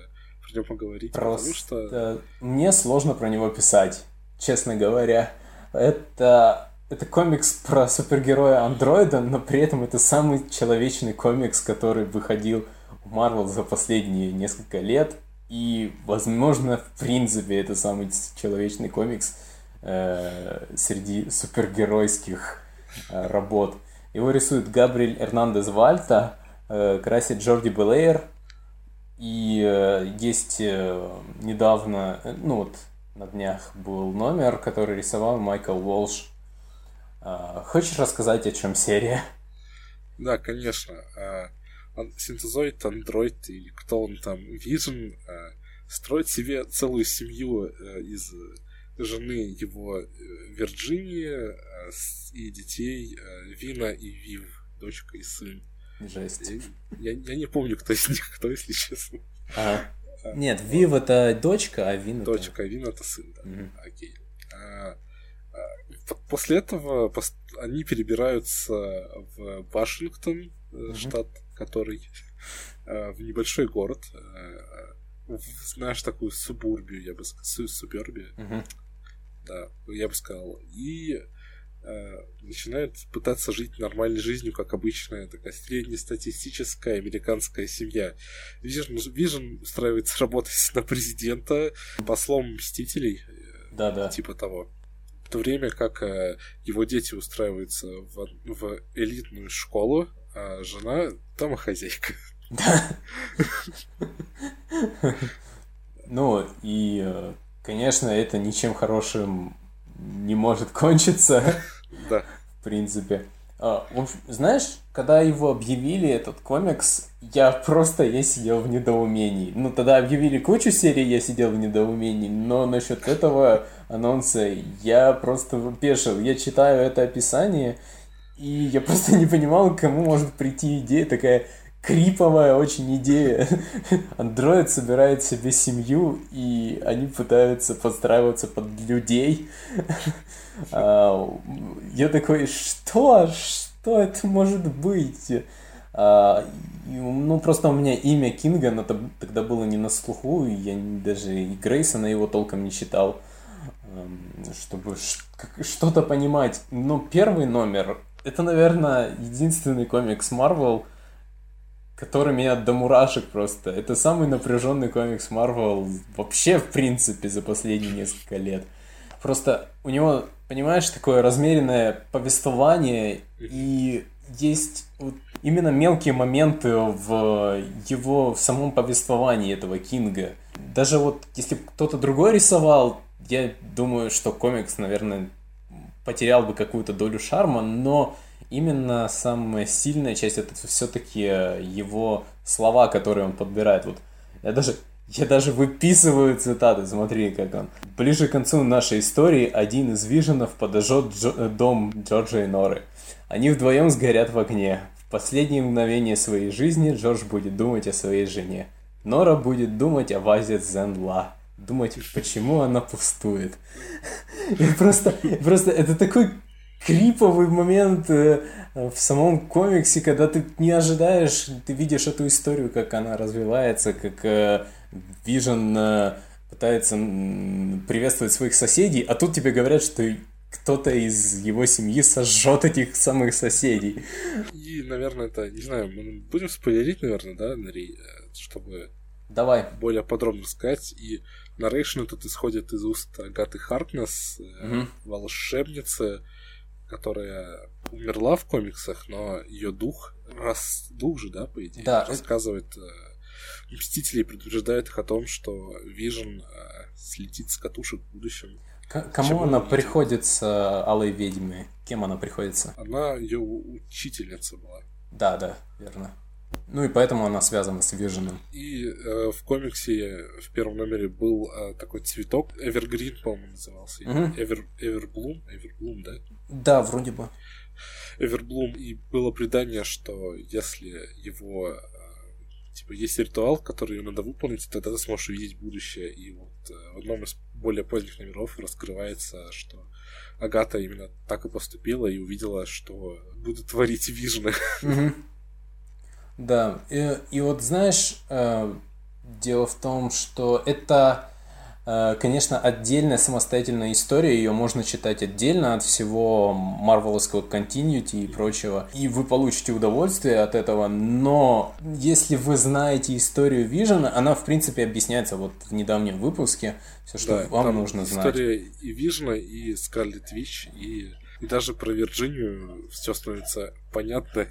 про него поговорить. Просто что... мне сложно про него писать, честно говоря. Это это комикс про супергероя андроида, но при этом это самый человечный комикс, который выходил в Marvel за последние несколько лет. И, возможно, в принципе, это самый человечный комикс э, среди супергеройских э, работ. Его рисует Габриэль Эрнандес Вальта, э, красит Джорди Белейер. И есть недавно, ну вот на днях был номер, который рисовал Майкл Уолш хочешь рассказать, о чем серия? Да, конечно. Синтезоид, андроид или кто он там, Vision, строит себе целую семью из жены его э, Вирджинии и детей Вина и Вив, дочка и сын. Жесть. Я, я, я не помню, кто из них кто, если честно. А. Нет, Вив это дочка, а Вин это... Дочка, а Вин это сын, да. Угу. Окей. А, После этого они перебираются в Вашингтон, mm-hmm. штат, который э, в небольшой город, э, знаешь, такую субурбию, я бы сказал, субербию, mm-hmm. Да, я бы сказал, и начинают пытаться жить нормальной жизнью, как обычная такая среднестатистическая американская семья. Вижн, Вижн устраивается работать на президента, послом Мстителей, да, да. типа того то время как э, его дети устраиваются в, в элитную школу, а жена домохозяйка. Да. Ну, и, э, конечно, это ничем хорошим не может кончиться. Да. В принципе. А, в общем, знаешь, когда его объявили, этот комикс, я просто, я сидел в недоумении. Ну, тогда объявили кучу серий, я сидел в недоумении, но насчет этого анонса я просто пешил. Я читаю это описание, и я просто не понимал, к кому может прийти идея такая криповая очень идея. Андроид собирает себе семью, и они пытаются подстраиваться под людей. А, я такой, что? Что это может быть? А, ну, просто у меня имя Кинга но тогда было не на слуху, и я даже и Грейсона его толком не читал, чтобы что-то понимать. Но первый номер, это, наверное, единственный комикс Marvel, который меня до мурашек просто. Это самый напряженный комикс Marvel вообще, в принципе, за последние несколько лет. Просто у него, понимаешь, такое размеренное повествование, и есть вот именно мелкие моменты в его в самом повествовании этого Кинга. Даже вот если кто-то другой рисовал, я думаю, что комикс, наверное, потерял бы какую-то долю шарма, но именно самая сильная часть это все-таки его слова, которые он подбирает. Вот я даже я даже выписываю цитаты, смотри, как он. Ближе к концу нашей истории один из виженов подожжет Джо- э, дом Джорджа и Норы. Они вдвоем сгорят в огне. В последние мгновения своей жизни Джордж будет думать о своей жене. Нора будет думать о вазе Зенла. Думать, почему она пустует. И просто, просто это такой криповый момент э, в самом комиксе, когда ты не ожидаешь, ты видишь эту историю, как она развивается, как Вижен э, пытается приветствовать своих соседей, а тут тебе говорят, что кто-то из его семьи сожжет этих самых соседей. И, наверное, это, не знаю, мы будем спойлерить, наверное, да, Нари, э, чтобы Давай. более подробно сказать. И narration этот исходит из уст Агаты Харкнес, угу. волшебницы, которая умерла в комиксах, но ее дух, раз дух же, да, по идее, да, рассказывает это... Мстители предупреждают их о том, что Вижн э, слетит с катушек в будущем. К- кому она приходится, Алой Ведьме? Кем она приходится? Она ее учительница была. Да, да, верно. Ну и поэтому она связана с Виженом. И э, в комиксе в первом номере был э, такой цветок, Evergreen, по-моему, назывался. Мгм. Ever, Everbloom, Everbloom, да? Да, вроде бы. Everbloom, и было предание, что если его э, типа есть ритуал, который надо выполнить, тогда ты сможешь увидеть будущее. И вот э, в одном из более поздних номеров раскрывается, что Агата именно так и поступила и увидела, что будет творить вижны. Мгм. Да, и, и вот знаешь, э, дело в том, что это, э, конечно, отдельная самостоятельная история, ее можно читать отдельно от всего марвеловского continuity и прочего, и вы получите удовольствие от этого, но если вы знаете историю Вижена, она, в принципе, объясняется вот в недавнем выпуске, все, что Да, вам нужно знать. История и Вижна, и Скарлет Вич, и, и даже про Вирджинию все становится понятно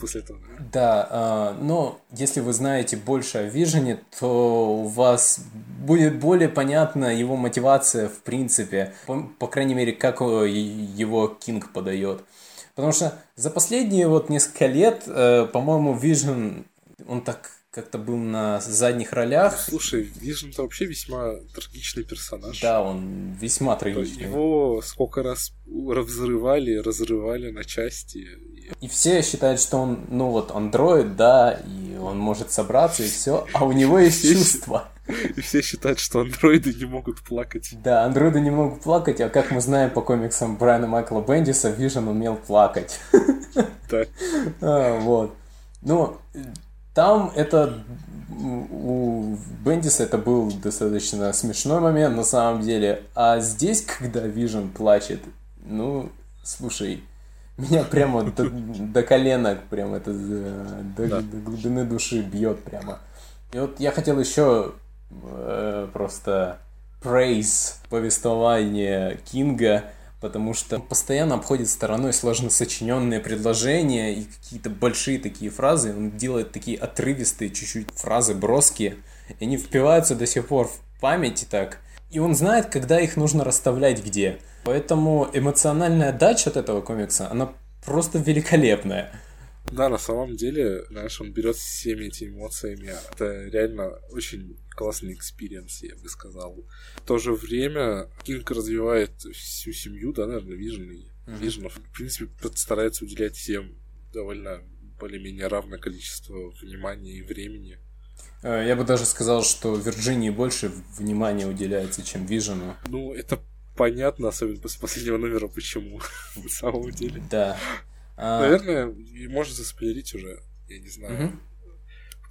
после этого. Да, а, но если вы знаете больше о Вижене, то у вас будет более понятна его мотивация в принципе, по, по крайней мере, как его Кинг подает. Потому что за последние вот несколько лет, э, по-моему, Вижен, он так как-то был на задних ролях. Слушай, Вижн-то вообще весьма трагичный персонаж. Да, он весьма трагичный. Его сколько раз взрывали, разрывали на части. И все считают, что он, ну вот, андроид, да, и он может собраться, и все, а у него есть чувства. И все считают, что андроиды не могут плакать. Да, андроиды не могут плакать, а как мы знаем по комиксам Брайана Майкла Бендиса, Вижен умел плакать. Да. А, Вот. Ну, там это у Бендиса это был достаточно смешной момент на самом деле, а здесь, когда Вижен плачет, ну, слушай, меня прямо до, до коленок, прям это э, до, Да. до глубины души бьет прямо. И вот я хотел еще э, просто praise повествование Кинга, потому что он постоянно обходит стороной сложно сочиненные предложения и какие-то большие такие фразы. Он делает такие отрывистые чуть-чуть фразы, броские. И они впиваются до сих пор в память и так. И он знает, когда их нужно расставлять где. Поэтому эмоциональная отдача от этого комикса, она просто великолепная. Да, на самом деле, знаешь, он берет всеми этими эмоциями. Это реально очень классный experience, я бы сказал. В то же время Кинг развивает всю семью, да, наверное, Мгм. Вижнов. В принципе, старается уделять всем довольно более-менее равное количество внимания и времени. Э, Я бы даже сказал, что Вирджинии больше внимания уделяется, чем Вижену. Ну, это понятно, особенно после последнего номера, почему, на самом деле. Да. А, Наверное, можно заспойлерить уже, я не знаю.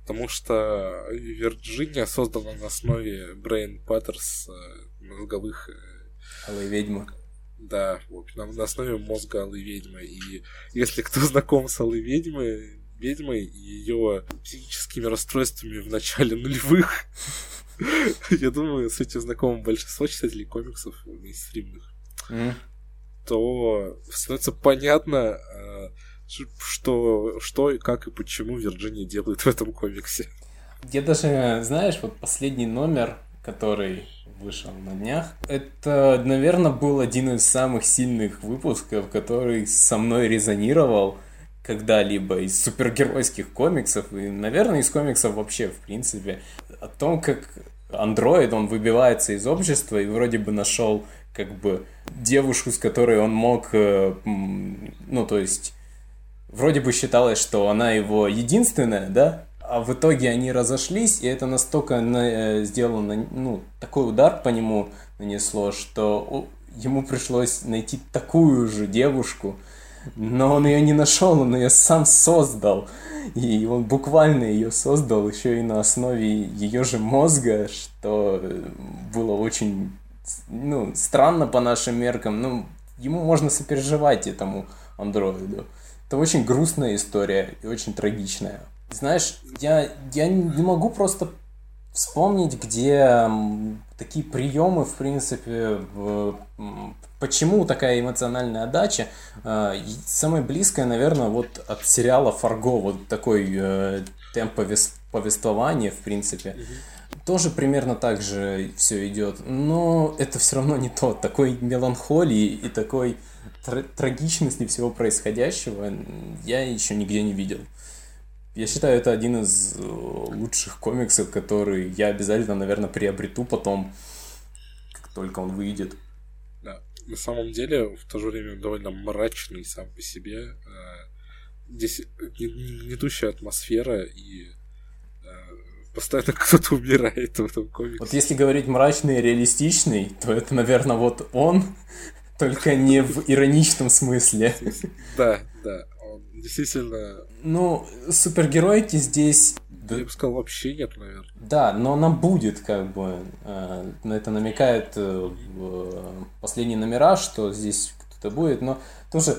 Потому что Вирджиния создана на основе Брейн Паттерс э, мозговых, э, Алая ведьма. да, в общем, на, на основе мозга Алой Ведьмы. И если кто знаком с Алой Ведьмой, ведьмой и ее психическими расстройствами в начале нулевых, я думаю, с этим знакомым большинство читателей комиксов мейнстримных, то становится понятно, э, что, что, и как и почему Вирджиния делает в этом комиксе. Я даже, знаешь, вот последний номер, который вышел на днях, это, наверное, был один из самых сильных выпусков, который со мной резонировал когда-либо из супергеройских комиксов и, наверное, из комиксов вообще, в принципе, о том, как андроид, он выбивается из общества и вроде бы нашел как бы девушку, с которой он мог, э, ну, то есть, вроде бы считалось, что она его единственная, да, а в итоге они разошлись, и это настолько на- э, сделано, ну, такой удар по нему нанесло, что ему пришлось найти такую же девушку, но он ее не нашел, он ее сам создал. И он буквально ее создал еще и на основе ее же мозга, что было очень ну, странно по нашим меркам. Ну, ему можно сопереживать этому андроиду. Это очень грустная история и очень трагичная. Знаешь, я, я не могу просто вспомнить, где такие приемы, в принципе, почему такая эмоциональная отдача. Э, Самое близкое, наверное, вот от сериала «Фарго», вот такой э, темп повес- повествования, в принципе. тоже примерно так же все идет, но это все равно не то. Такой меланхолии и такой тр- трагичности всего происходящего я еще нигде не видел. Я считаю, это один из э, лучших комиксов, который я обязательно, наверное, приобрету потом, как только он выйдет. Да. На самом деле, в то же время довольно мрачный сам по себе. Э, здесь гнетущая атмосфера и постоянно кто-то умирает в этом комиксе. Вот если говорить мрачный и реалистичный, то это, наверное, вот он, только не в ироничном смысле. Да, да, действительно... Ну, супергеройки здесь... Я бы сказал, вообще нет, наверное. Да, но она будет, как бы, э, на это намекает э, последние номера, что здесь кто-то будет, но тоже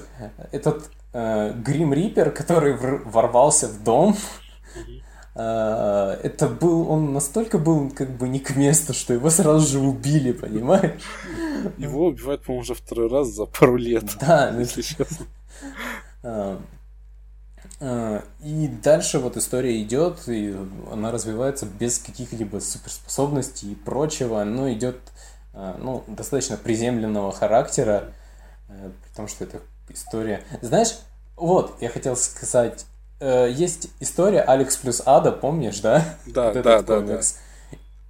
этот э, Грим Риппер, который ворвался в дом, это был, он настолько был как бы не к месту, что его сразу же убили, понимаешь? Его убивают, по-моему, уже второй раз за пару лет. Да, если честно. А, и дальше вот история идет, и она развивается без каких-либо суперспособностей и прочего, но идет ну, достаточно приземленного характера, э, при том, что это история. Знаешь, вот, я хотел сказать, э, есть история Алекс плюс Ада, помнишь, да? Да, вот да, да, да.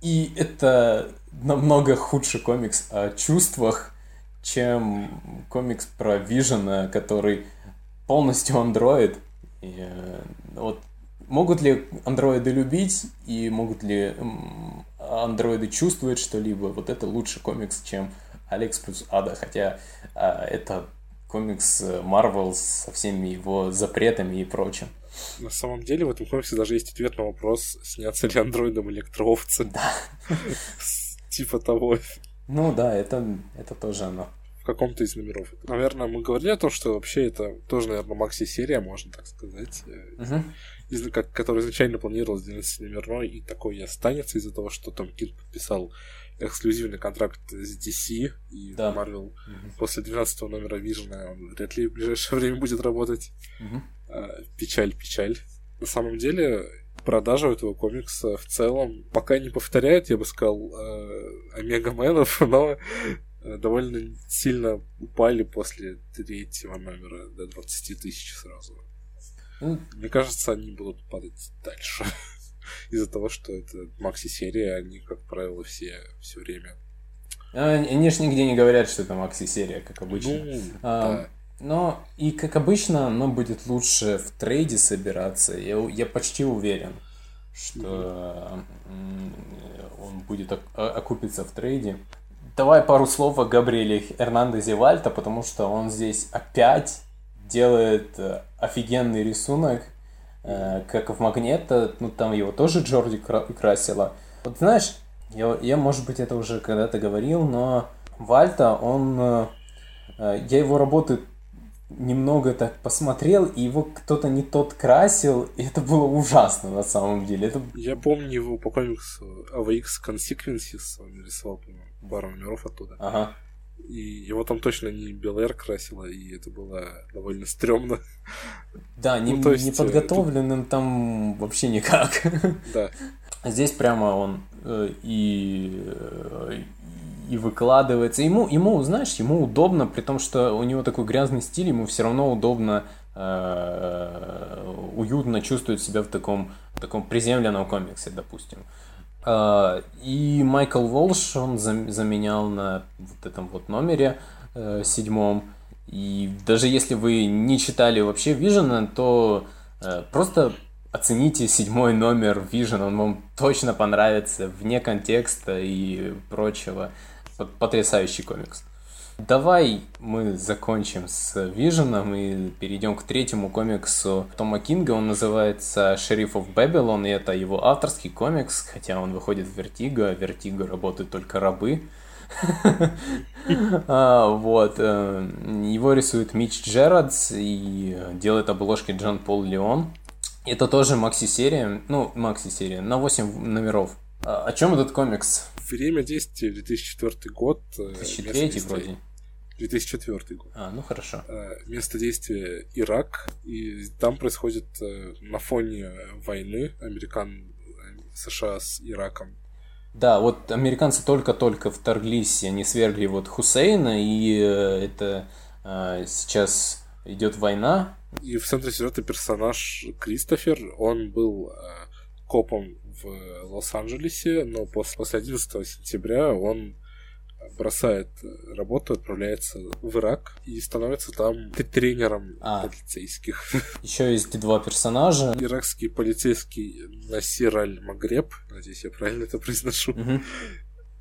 И это намного худший комикс о чувствах, чем комикс про Вижена, который полностью андроид. И, э, вот могут ли андроиды любить и могут ли андроиды чувствовать что-либо? Вот это лучше комикс, чем Алекс плюс Ада, хотя а, это комикс Marvel со всеми его запретами и прочим. На самом деле в этом комиксе даже есть ответ на вопрос, снятся ли андроидом электроовцы. Да. Типа того. Ну да, это, это тоже оно. В каком-то из номеров. Наверное, мы говорили о том, что вообще это тоже, наверное, макси-серия, можно так сказать. Угу. Как, которая изначально планировалась 12-номерной, и такой и останется из-за того, что Том Кинг подписал эксклюзивный контракт с DC и да. Marvel. Угу. После 12 номера Вижена он вряд ли в ближайшее время будет работать. А, печаль, печаль. На самом деле, продажа этого комикса в целом пока не повторяет, я бы сказал, э, Омега-менов, но довольно сильно упали после третьего номера до 20 тысяч сразу. Ну, Мне кажется, они будут падать дальше. Из-за того, что это макси-серия, они, как правило, все все время. А, они же нигде не говорят, что это макси-серия, как обычно. Ну, а, да. Но и как обычно, оно будет лучше в трейде собираться. Я, я почти уверен, что он будет окупиться в трейде. Давай пару слов о Габриэле Эрнандезе Вальта, потому что он здесь опять делает э, офигенный рисунок, э, как в Магнето, ну там его тоже Джорди красила. Вот знаешь, я, я может быть это уже когда-то говорил, но Вальта, он... Э, я его работы немного так посмотрел, и его кто-то не тот красил, и это было ужасно на самом деле. Это... Я помню его по комиксу AVX Consequences, он рисовал, по-моему, пару номеров оттуда. Ага. И его там точно не Белэр красила, и это было довольно стрёмно. Да, не, ну, есть, неподготовленным тут... там вообще никак. Да. Здесь прямо он э, и, э, и выкладывается. Ему, ему, знаешь, ему удобно, при том, что у него такой грязный стиль, ему все равно удобно, э, уютно чувствовать себя в таком, в таком приземленном комиксе, допустим. Э, и Майкл Волш он заменял на вот этом вот номере э, седьмом. И даже если вы не читали вообще Вижена, то просто оцените седьмой номер Vision, он вам точно понравится вне контекста и прочего потрясающий комикс. Давай мы закончим с Виженом и перейдем к третьему комиксу Тома Кинга. Он называется «Шериф of Babylon», и это его авторский комикс, хотя он выходит в Вертиго, а Вертиго работают только рабы. А, вот. Э, его рисует Мич Джерардс и делает обложки Джон Пол Леон. Это тоже макси-серия, ну, макси-серия, на 8 номеров. А, о чем этот комикс? Время действия 2004 год. 2003 э, вроде. 2004 год. А, ну хорошо. Э, место действия Ирак, и там происходит э, на фоне войны Американ США с Ираком. Да, вот американцы только-только вторглись, они свергли вот Хусейна, и это сейчас идет война. И в центре сюжета персонаж Кристофер, он был копом в Лос-Анджелесе, но после, после 11 сентября он бросает работу, отправляется в Ирак и становится там тренером а. полицейских. Еще есть два персонажа. Иракский полицейский Насир Аль-Магреб, надеюсь, я правильно это произношу. Угу.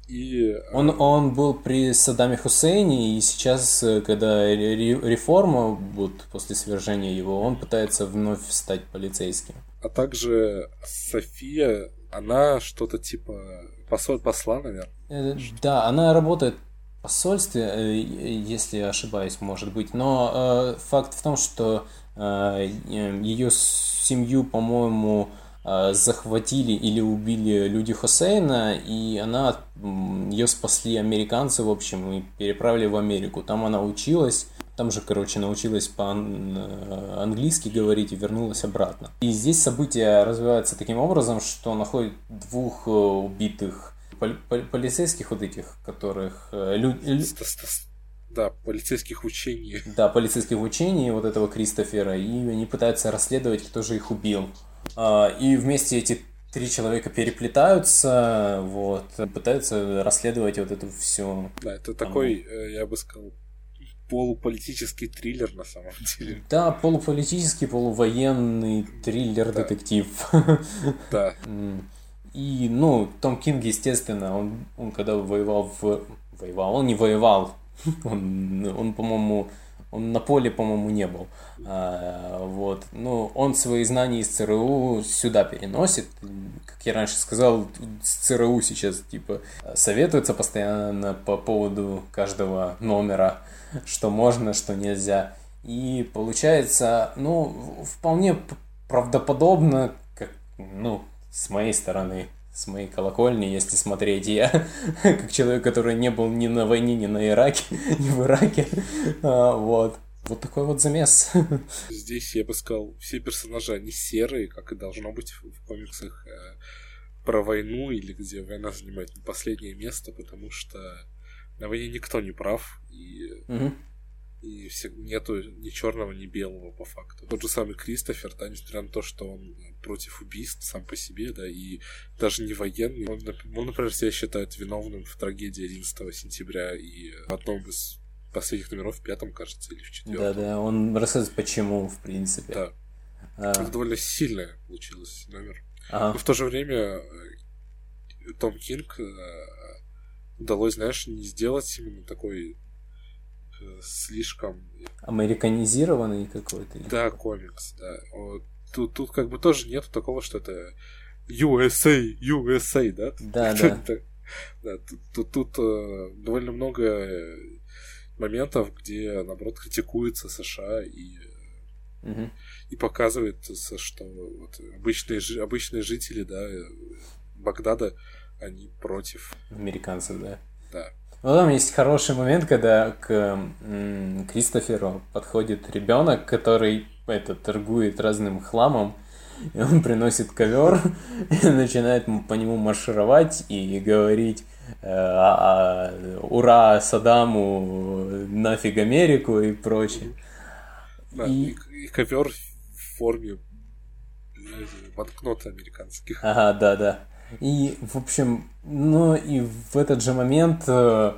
И, он, он был при Саддаме Хусейне, и сейчас, э, когда реформа, вот после свержения его, он пытается вновь стать полицейским. А также София, она что-то типа посол, посла, наверное. Э, да, она работает в посольстве, э, если ошибаюсь, может быть. Но факт в том, что ее семью, по-моему, Э, захватили или убили люди Хусейна, и она, ее спасли американцы, в общем, и переправили в Америку. Там она училась, там же, короче, научилась по-английски говорить и вернулась обратно. И здесь события развиваются таким образом, что находит двух э, убитых полицейских вот этих, которых... Э, да, полицейских учений. Да, полицейских учений вот этого Кристофера, и они пытаются расследовать, кто же их убил. А, и вместе эти три человека переплетаются, вот, пытаются расследовать вот эту всю... Да, это такой, э, я бы сказал, полуполитический триллер на самом деле. Да, полуполитический, полувоенный триллер-детектив. Да. И, ну, Том Кинг, естественно, он, он когда воевал в... Воевал, он не воевал. Он, он по-моему, он на поле, по-моему, не был. А, вот. Ну, он свои знания из ЦРУ сюда переносит. Как я раньше сказал, с ЦРУ сейчас типа советуется постоянно по поводу каждого номера, что можно, что нельзя. И получается, ну, вполне правдоподобно, как, ну, с моей стороны, с моей колокольни, если смотреть. Я, как человек, который не был ни на войне, ни на Ираке, ни в Ираке, а, вот. Вот такой вот замес. Здесь, я бы сказал, все персонажи, они серые, как и должно быть в комиксах э, про войну, или где война занимает последнее место, потому что на войне никто не прав, и угу и все, нету ни черного, ни белого по факту. Тот же самый Кристофер, да, несмотря на то, что он против убийств сам по себе, да, и даже не военный, он, он например, себя считает виновным в трагедии 11 сентября и в одном из последних номеров, в пятом, кажется, или в четвертом. Да, да, он рассказывает, почему, в принципе. Да. А... Это довольно сильное получилось номер. Ага. Но в то же время э, Том Кинг э, удалось, знаешь, не сделать именно такой слишком... Американизированный какой-то? Да, комикс, да. Вот. Тут, тут как бы тоже нет такого, что это USA, USA, да? Да, да. да тут, тут, тут э, довольно много моментов, где, наоборот, критикуется США и, угу. и показывается, что вот обычные, обычные жители, да, Багдада, они против. Американцев, да. Да. Ну, там есть хороший момент, когда к Кристоферу подходит ребенок, который это, торгует разным хламом, и он приносит ковер и начинает по нему маршировать и говорить э, а, а, ура Саддаму, нафиг Америку и прочее. Да, и... и ковер в форме банкноты американских. Ага, да, да. И, в общем, ну и в этот же момент, э,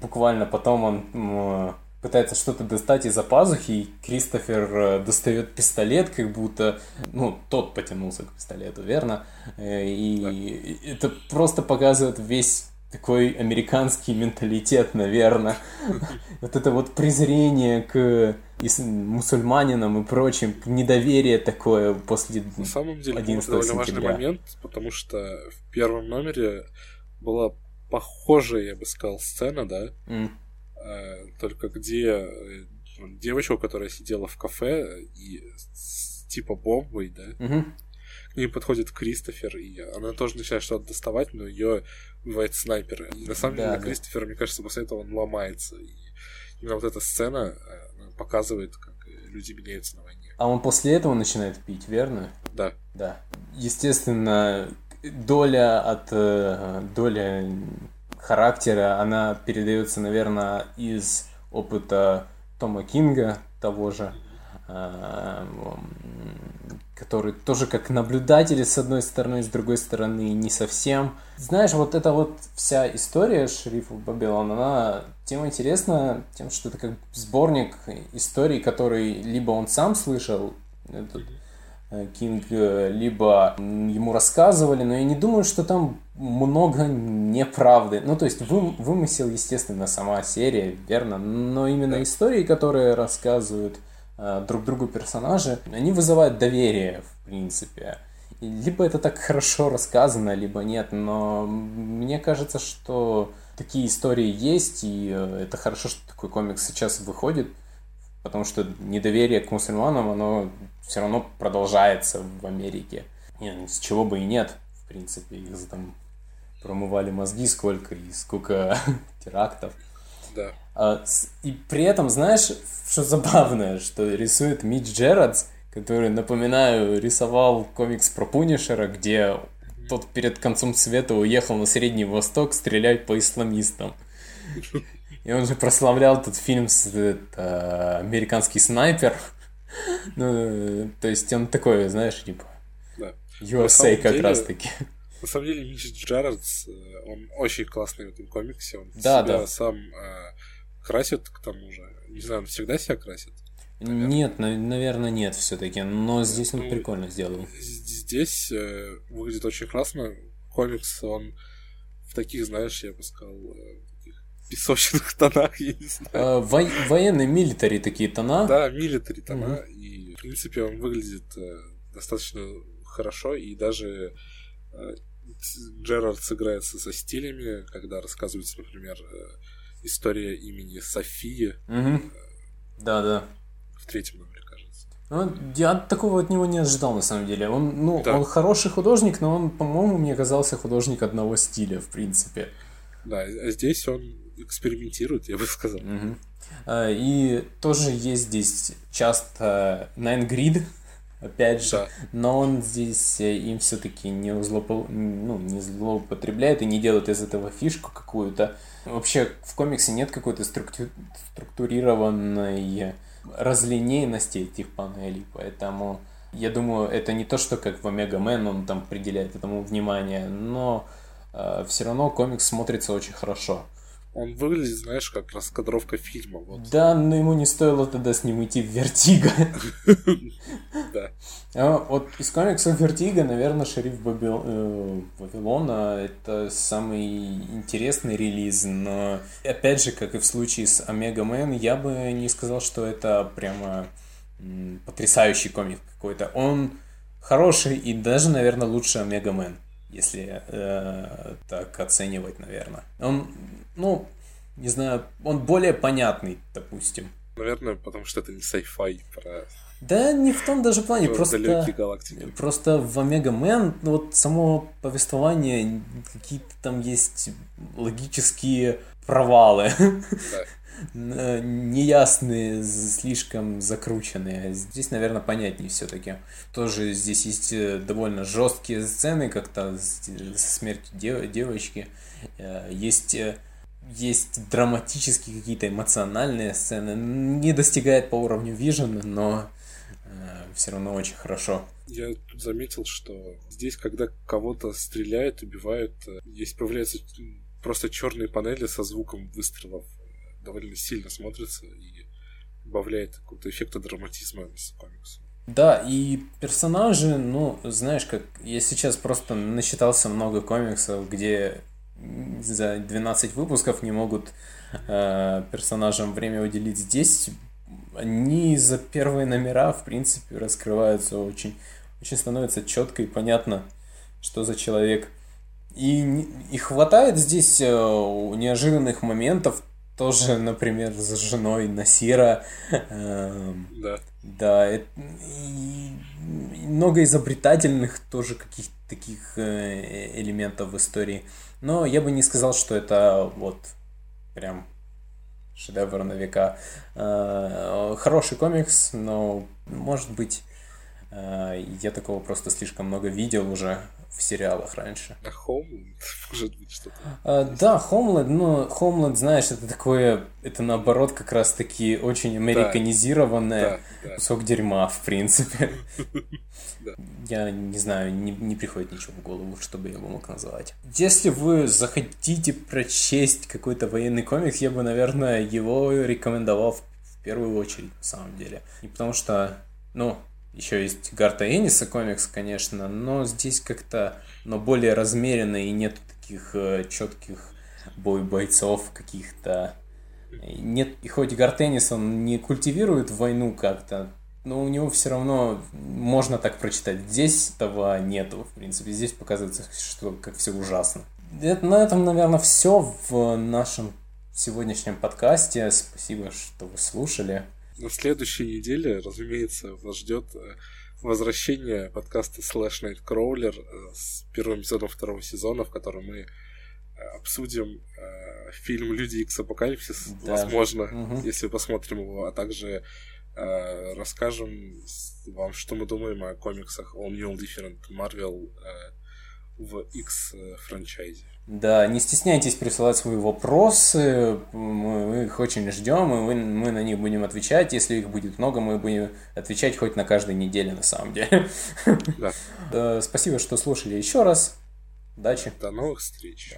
буквально потом он пытается что-то достать из-за пазухи, и Кристофер э, достает пистолет, как будто, ну, тот потянулся к пистолету, верно? И да. это просто показывает весь такой американский менталитет, наверное. Вот это вот презрение к мусульманинам и прочим, недоверие такое после На самом деле, 11 довольно важный момент, потому что в первом номере была похожая, я бы сказал, сцена, да? Mm. Только где э, девочка, которая сидела в кафе и с, типа бомбой, да? Mm-hmm. К ней подходит Кристофер, и она тоже начинает что-то доставать, но ее убивает снайпер. И на самом да, деле да. Кристофер, мне кажется, после этого он ломается. И именно вот эта сцена э, показывает, как люди меняются на войне. А он после этого начинает пить, верно? Да. Да. Естественно, доля от э, доля характера, она передается, наверное, из опыта Тома Кинга того же, э, который тоже как наблюдатель с одной стороны, с другой стороны не совсем. Знаешь, вот эта вот вся история шерифа Бабилон, она тем интересна, тем, что это как сборник историй, который либо он сам слышал, этот Кинг э, либо ему рассказывали, но я не думаю, что там много неправды. Ну, то есть вы, вымысел, естественно, сама серия, верно, но именно истории, которые рассказывают э, друг другу персонажи, они вызывают доверие, в принципе. либо это так хорошо рассказано, либо нет, но мне кажется, что такие истории есть, и э, это хорошо, что такой комикс сейчас выходит, потому что недоверие к мусульманам, оно все равно продолжается в Америке. Не, ну, с чего бы и нет, в принципе, их там промывали мозги сколько и сколько терактов. Да. А, и при этом, знаешь, что забавное, что рисует Митч Джерардс, который, напоминаю, рисовал комикс про Пунишера, где тот перед концом света уехал на Средний Восток стрелять по исламистам. И он же прославлял тот фильм с это, «Американский снайпер», ну, то есть он такой, знаешь, типа, да. USA как раз таки. На самом деле, Митч Джерардс, э, он очень классный в этом комиксе, он да, себя да. сам э, красит к тому же. Не знаю, он всегда себя красит? Наверное. Нет, наверное, нет все-таки, но здесь он ну, прикольно сделал. Здесь э, выглядит очень классно. Комикс, он в таких, знаешь, я бы сказал, э, песочных тонах, я не знаю. А, во военные милитари такие тона. Да, милитари тона. Угу. И, в принципе, он выглядит э, достаточно хорошо. И даже э, Джерард сыграется со стилями, когда рассказывается, например, э, история имени Софии. Угу. Да, да. В третьем номере, кажется. Ну, я такого от него не ожидал, на самом деле. Он, ну, да. он хороший художник, но он, по-моему, мне казался художник одного стиля, в принципе. Да, а здесь он экспериментирует, я бы сказал. Угу. И тоже есть здесь часто Nine Grid, опять же, да. но он здесь э, им все-таки не, злоупо... ну, не злоупотребляет и не делает из этого фишку какую-то. Вообще в комиксе нет какой-то структу... структурированной разлинейности этих панелей, поэтому я думаю, это не то, что как в Омега Мэн он там определяет этому внимание, но э, все равно комикс смотрится очень хорошо. Он выглядит, знаешь, как раскадровка фильма. Вот. Да, но ему не стоило тогда с ним идти в Vertigo. Да. А, вот из комиксов Vertigo, наверное, Шериф э, Вавилона это самый интересный релиз, но опять же, как и в случае с Omega Men, я бы не сказал, что это прямо потрясающий комикс какой-то. Он хороший и даже, наверное, лучше Omega Man если э, так оценивать, наверное. Он, ну, не знаю, он более понятный, допустим. Наверное, потому что это не sci-fi про... Да, не в том даже плане, просто... Просто в Omega Man, ну, вот само повествование, какие-то там есть логические провалы. Да. Э, неясные, слишком закрученные. Здесь, наверное, понятнее все-таки. Тоже здесь есть э, довольно жесткие сцены, как-то со смертью дев девочки. Э, есть есть драматические какие-то эмоциональные сцены. Не достигает по уровню Vision, но э, все равно очень хорошо. Я тут заметил, что здесь, когда кого-то стреляют, убивают, есть появляются просто черные панели со звуком выстрелов довольно сильно смотрится и добавляет какого-то эффекта драматизма с комиксом. Да, и персонажи, ну, знаешь, как я сейчас просто насчитался много комиксов, где за 12 выпусков не могут э, персонажам время уделить здесь. Они за первые номера, в принципе, раскрываются очень, очень становится четко и понятно, что за человек. И, и хватает здесь э, неожиданных моментов, тоже, например, с женой Насира. Эм, да. Да, и много изобретательных тоже каких-то таких э, элементов в истории. Но я бы не сказал, что это вот прям шедевр на века. Э, хороший комикс, но может быть э, я такого просто слишком много видел уже в сериалах раньше. А Homeland, может быть, что-то. А, да, Homeland, но Homeland, знаешь, это такое, это наоборот как раз-таки очень американизированное да, да, кусок дерьма, в принципе. Я не знаю, не, не приходит ничего в голову, чтобы я его мог назвать. Если вы захотите прочесть какой-то военный комикс, я бы, наверное, его рекомендовал в первую очередь, на самом деле. Не потому что, ну, еще есть Гарта Энниса комикс, конечно, но здесь как-то, но более размеренно и нет таких э, четких бой бойцов каких-то. Нет, и хоть Гарт Эннис, он не культивирует войну как-то, но у него все равно можно так прочитать. Здесь этого нету, в принципе. Здесь показывается, что как все ужасно. Это, на этом, наверное, все в нашем сегодняшнем подкасте. Спасибо, что вы слушали. На следующей неделе, разумеется, вас ждет э, возвращение подкаста Slash Night Crawler э, с первым эпизодом второго сезона, в котором мы э, обсудим фильм Люди Икс Апокалипсис, да. возможно, угу. если посмотрим его, а также Э, расскажем вам, что мы думаем о комиксах All New Different Marvel э, в X франчайзе. Да, не стесняйтесь присылать свои вопросы, мы их очень ждем, и мы, мы на них будем отвечать. Если их будет много, мы будем отвечать хоть на каждой неделе, на самом деле. Да. Спасибо, что слушали еще раз. Удачи. До новых встреч.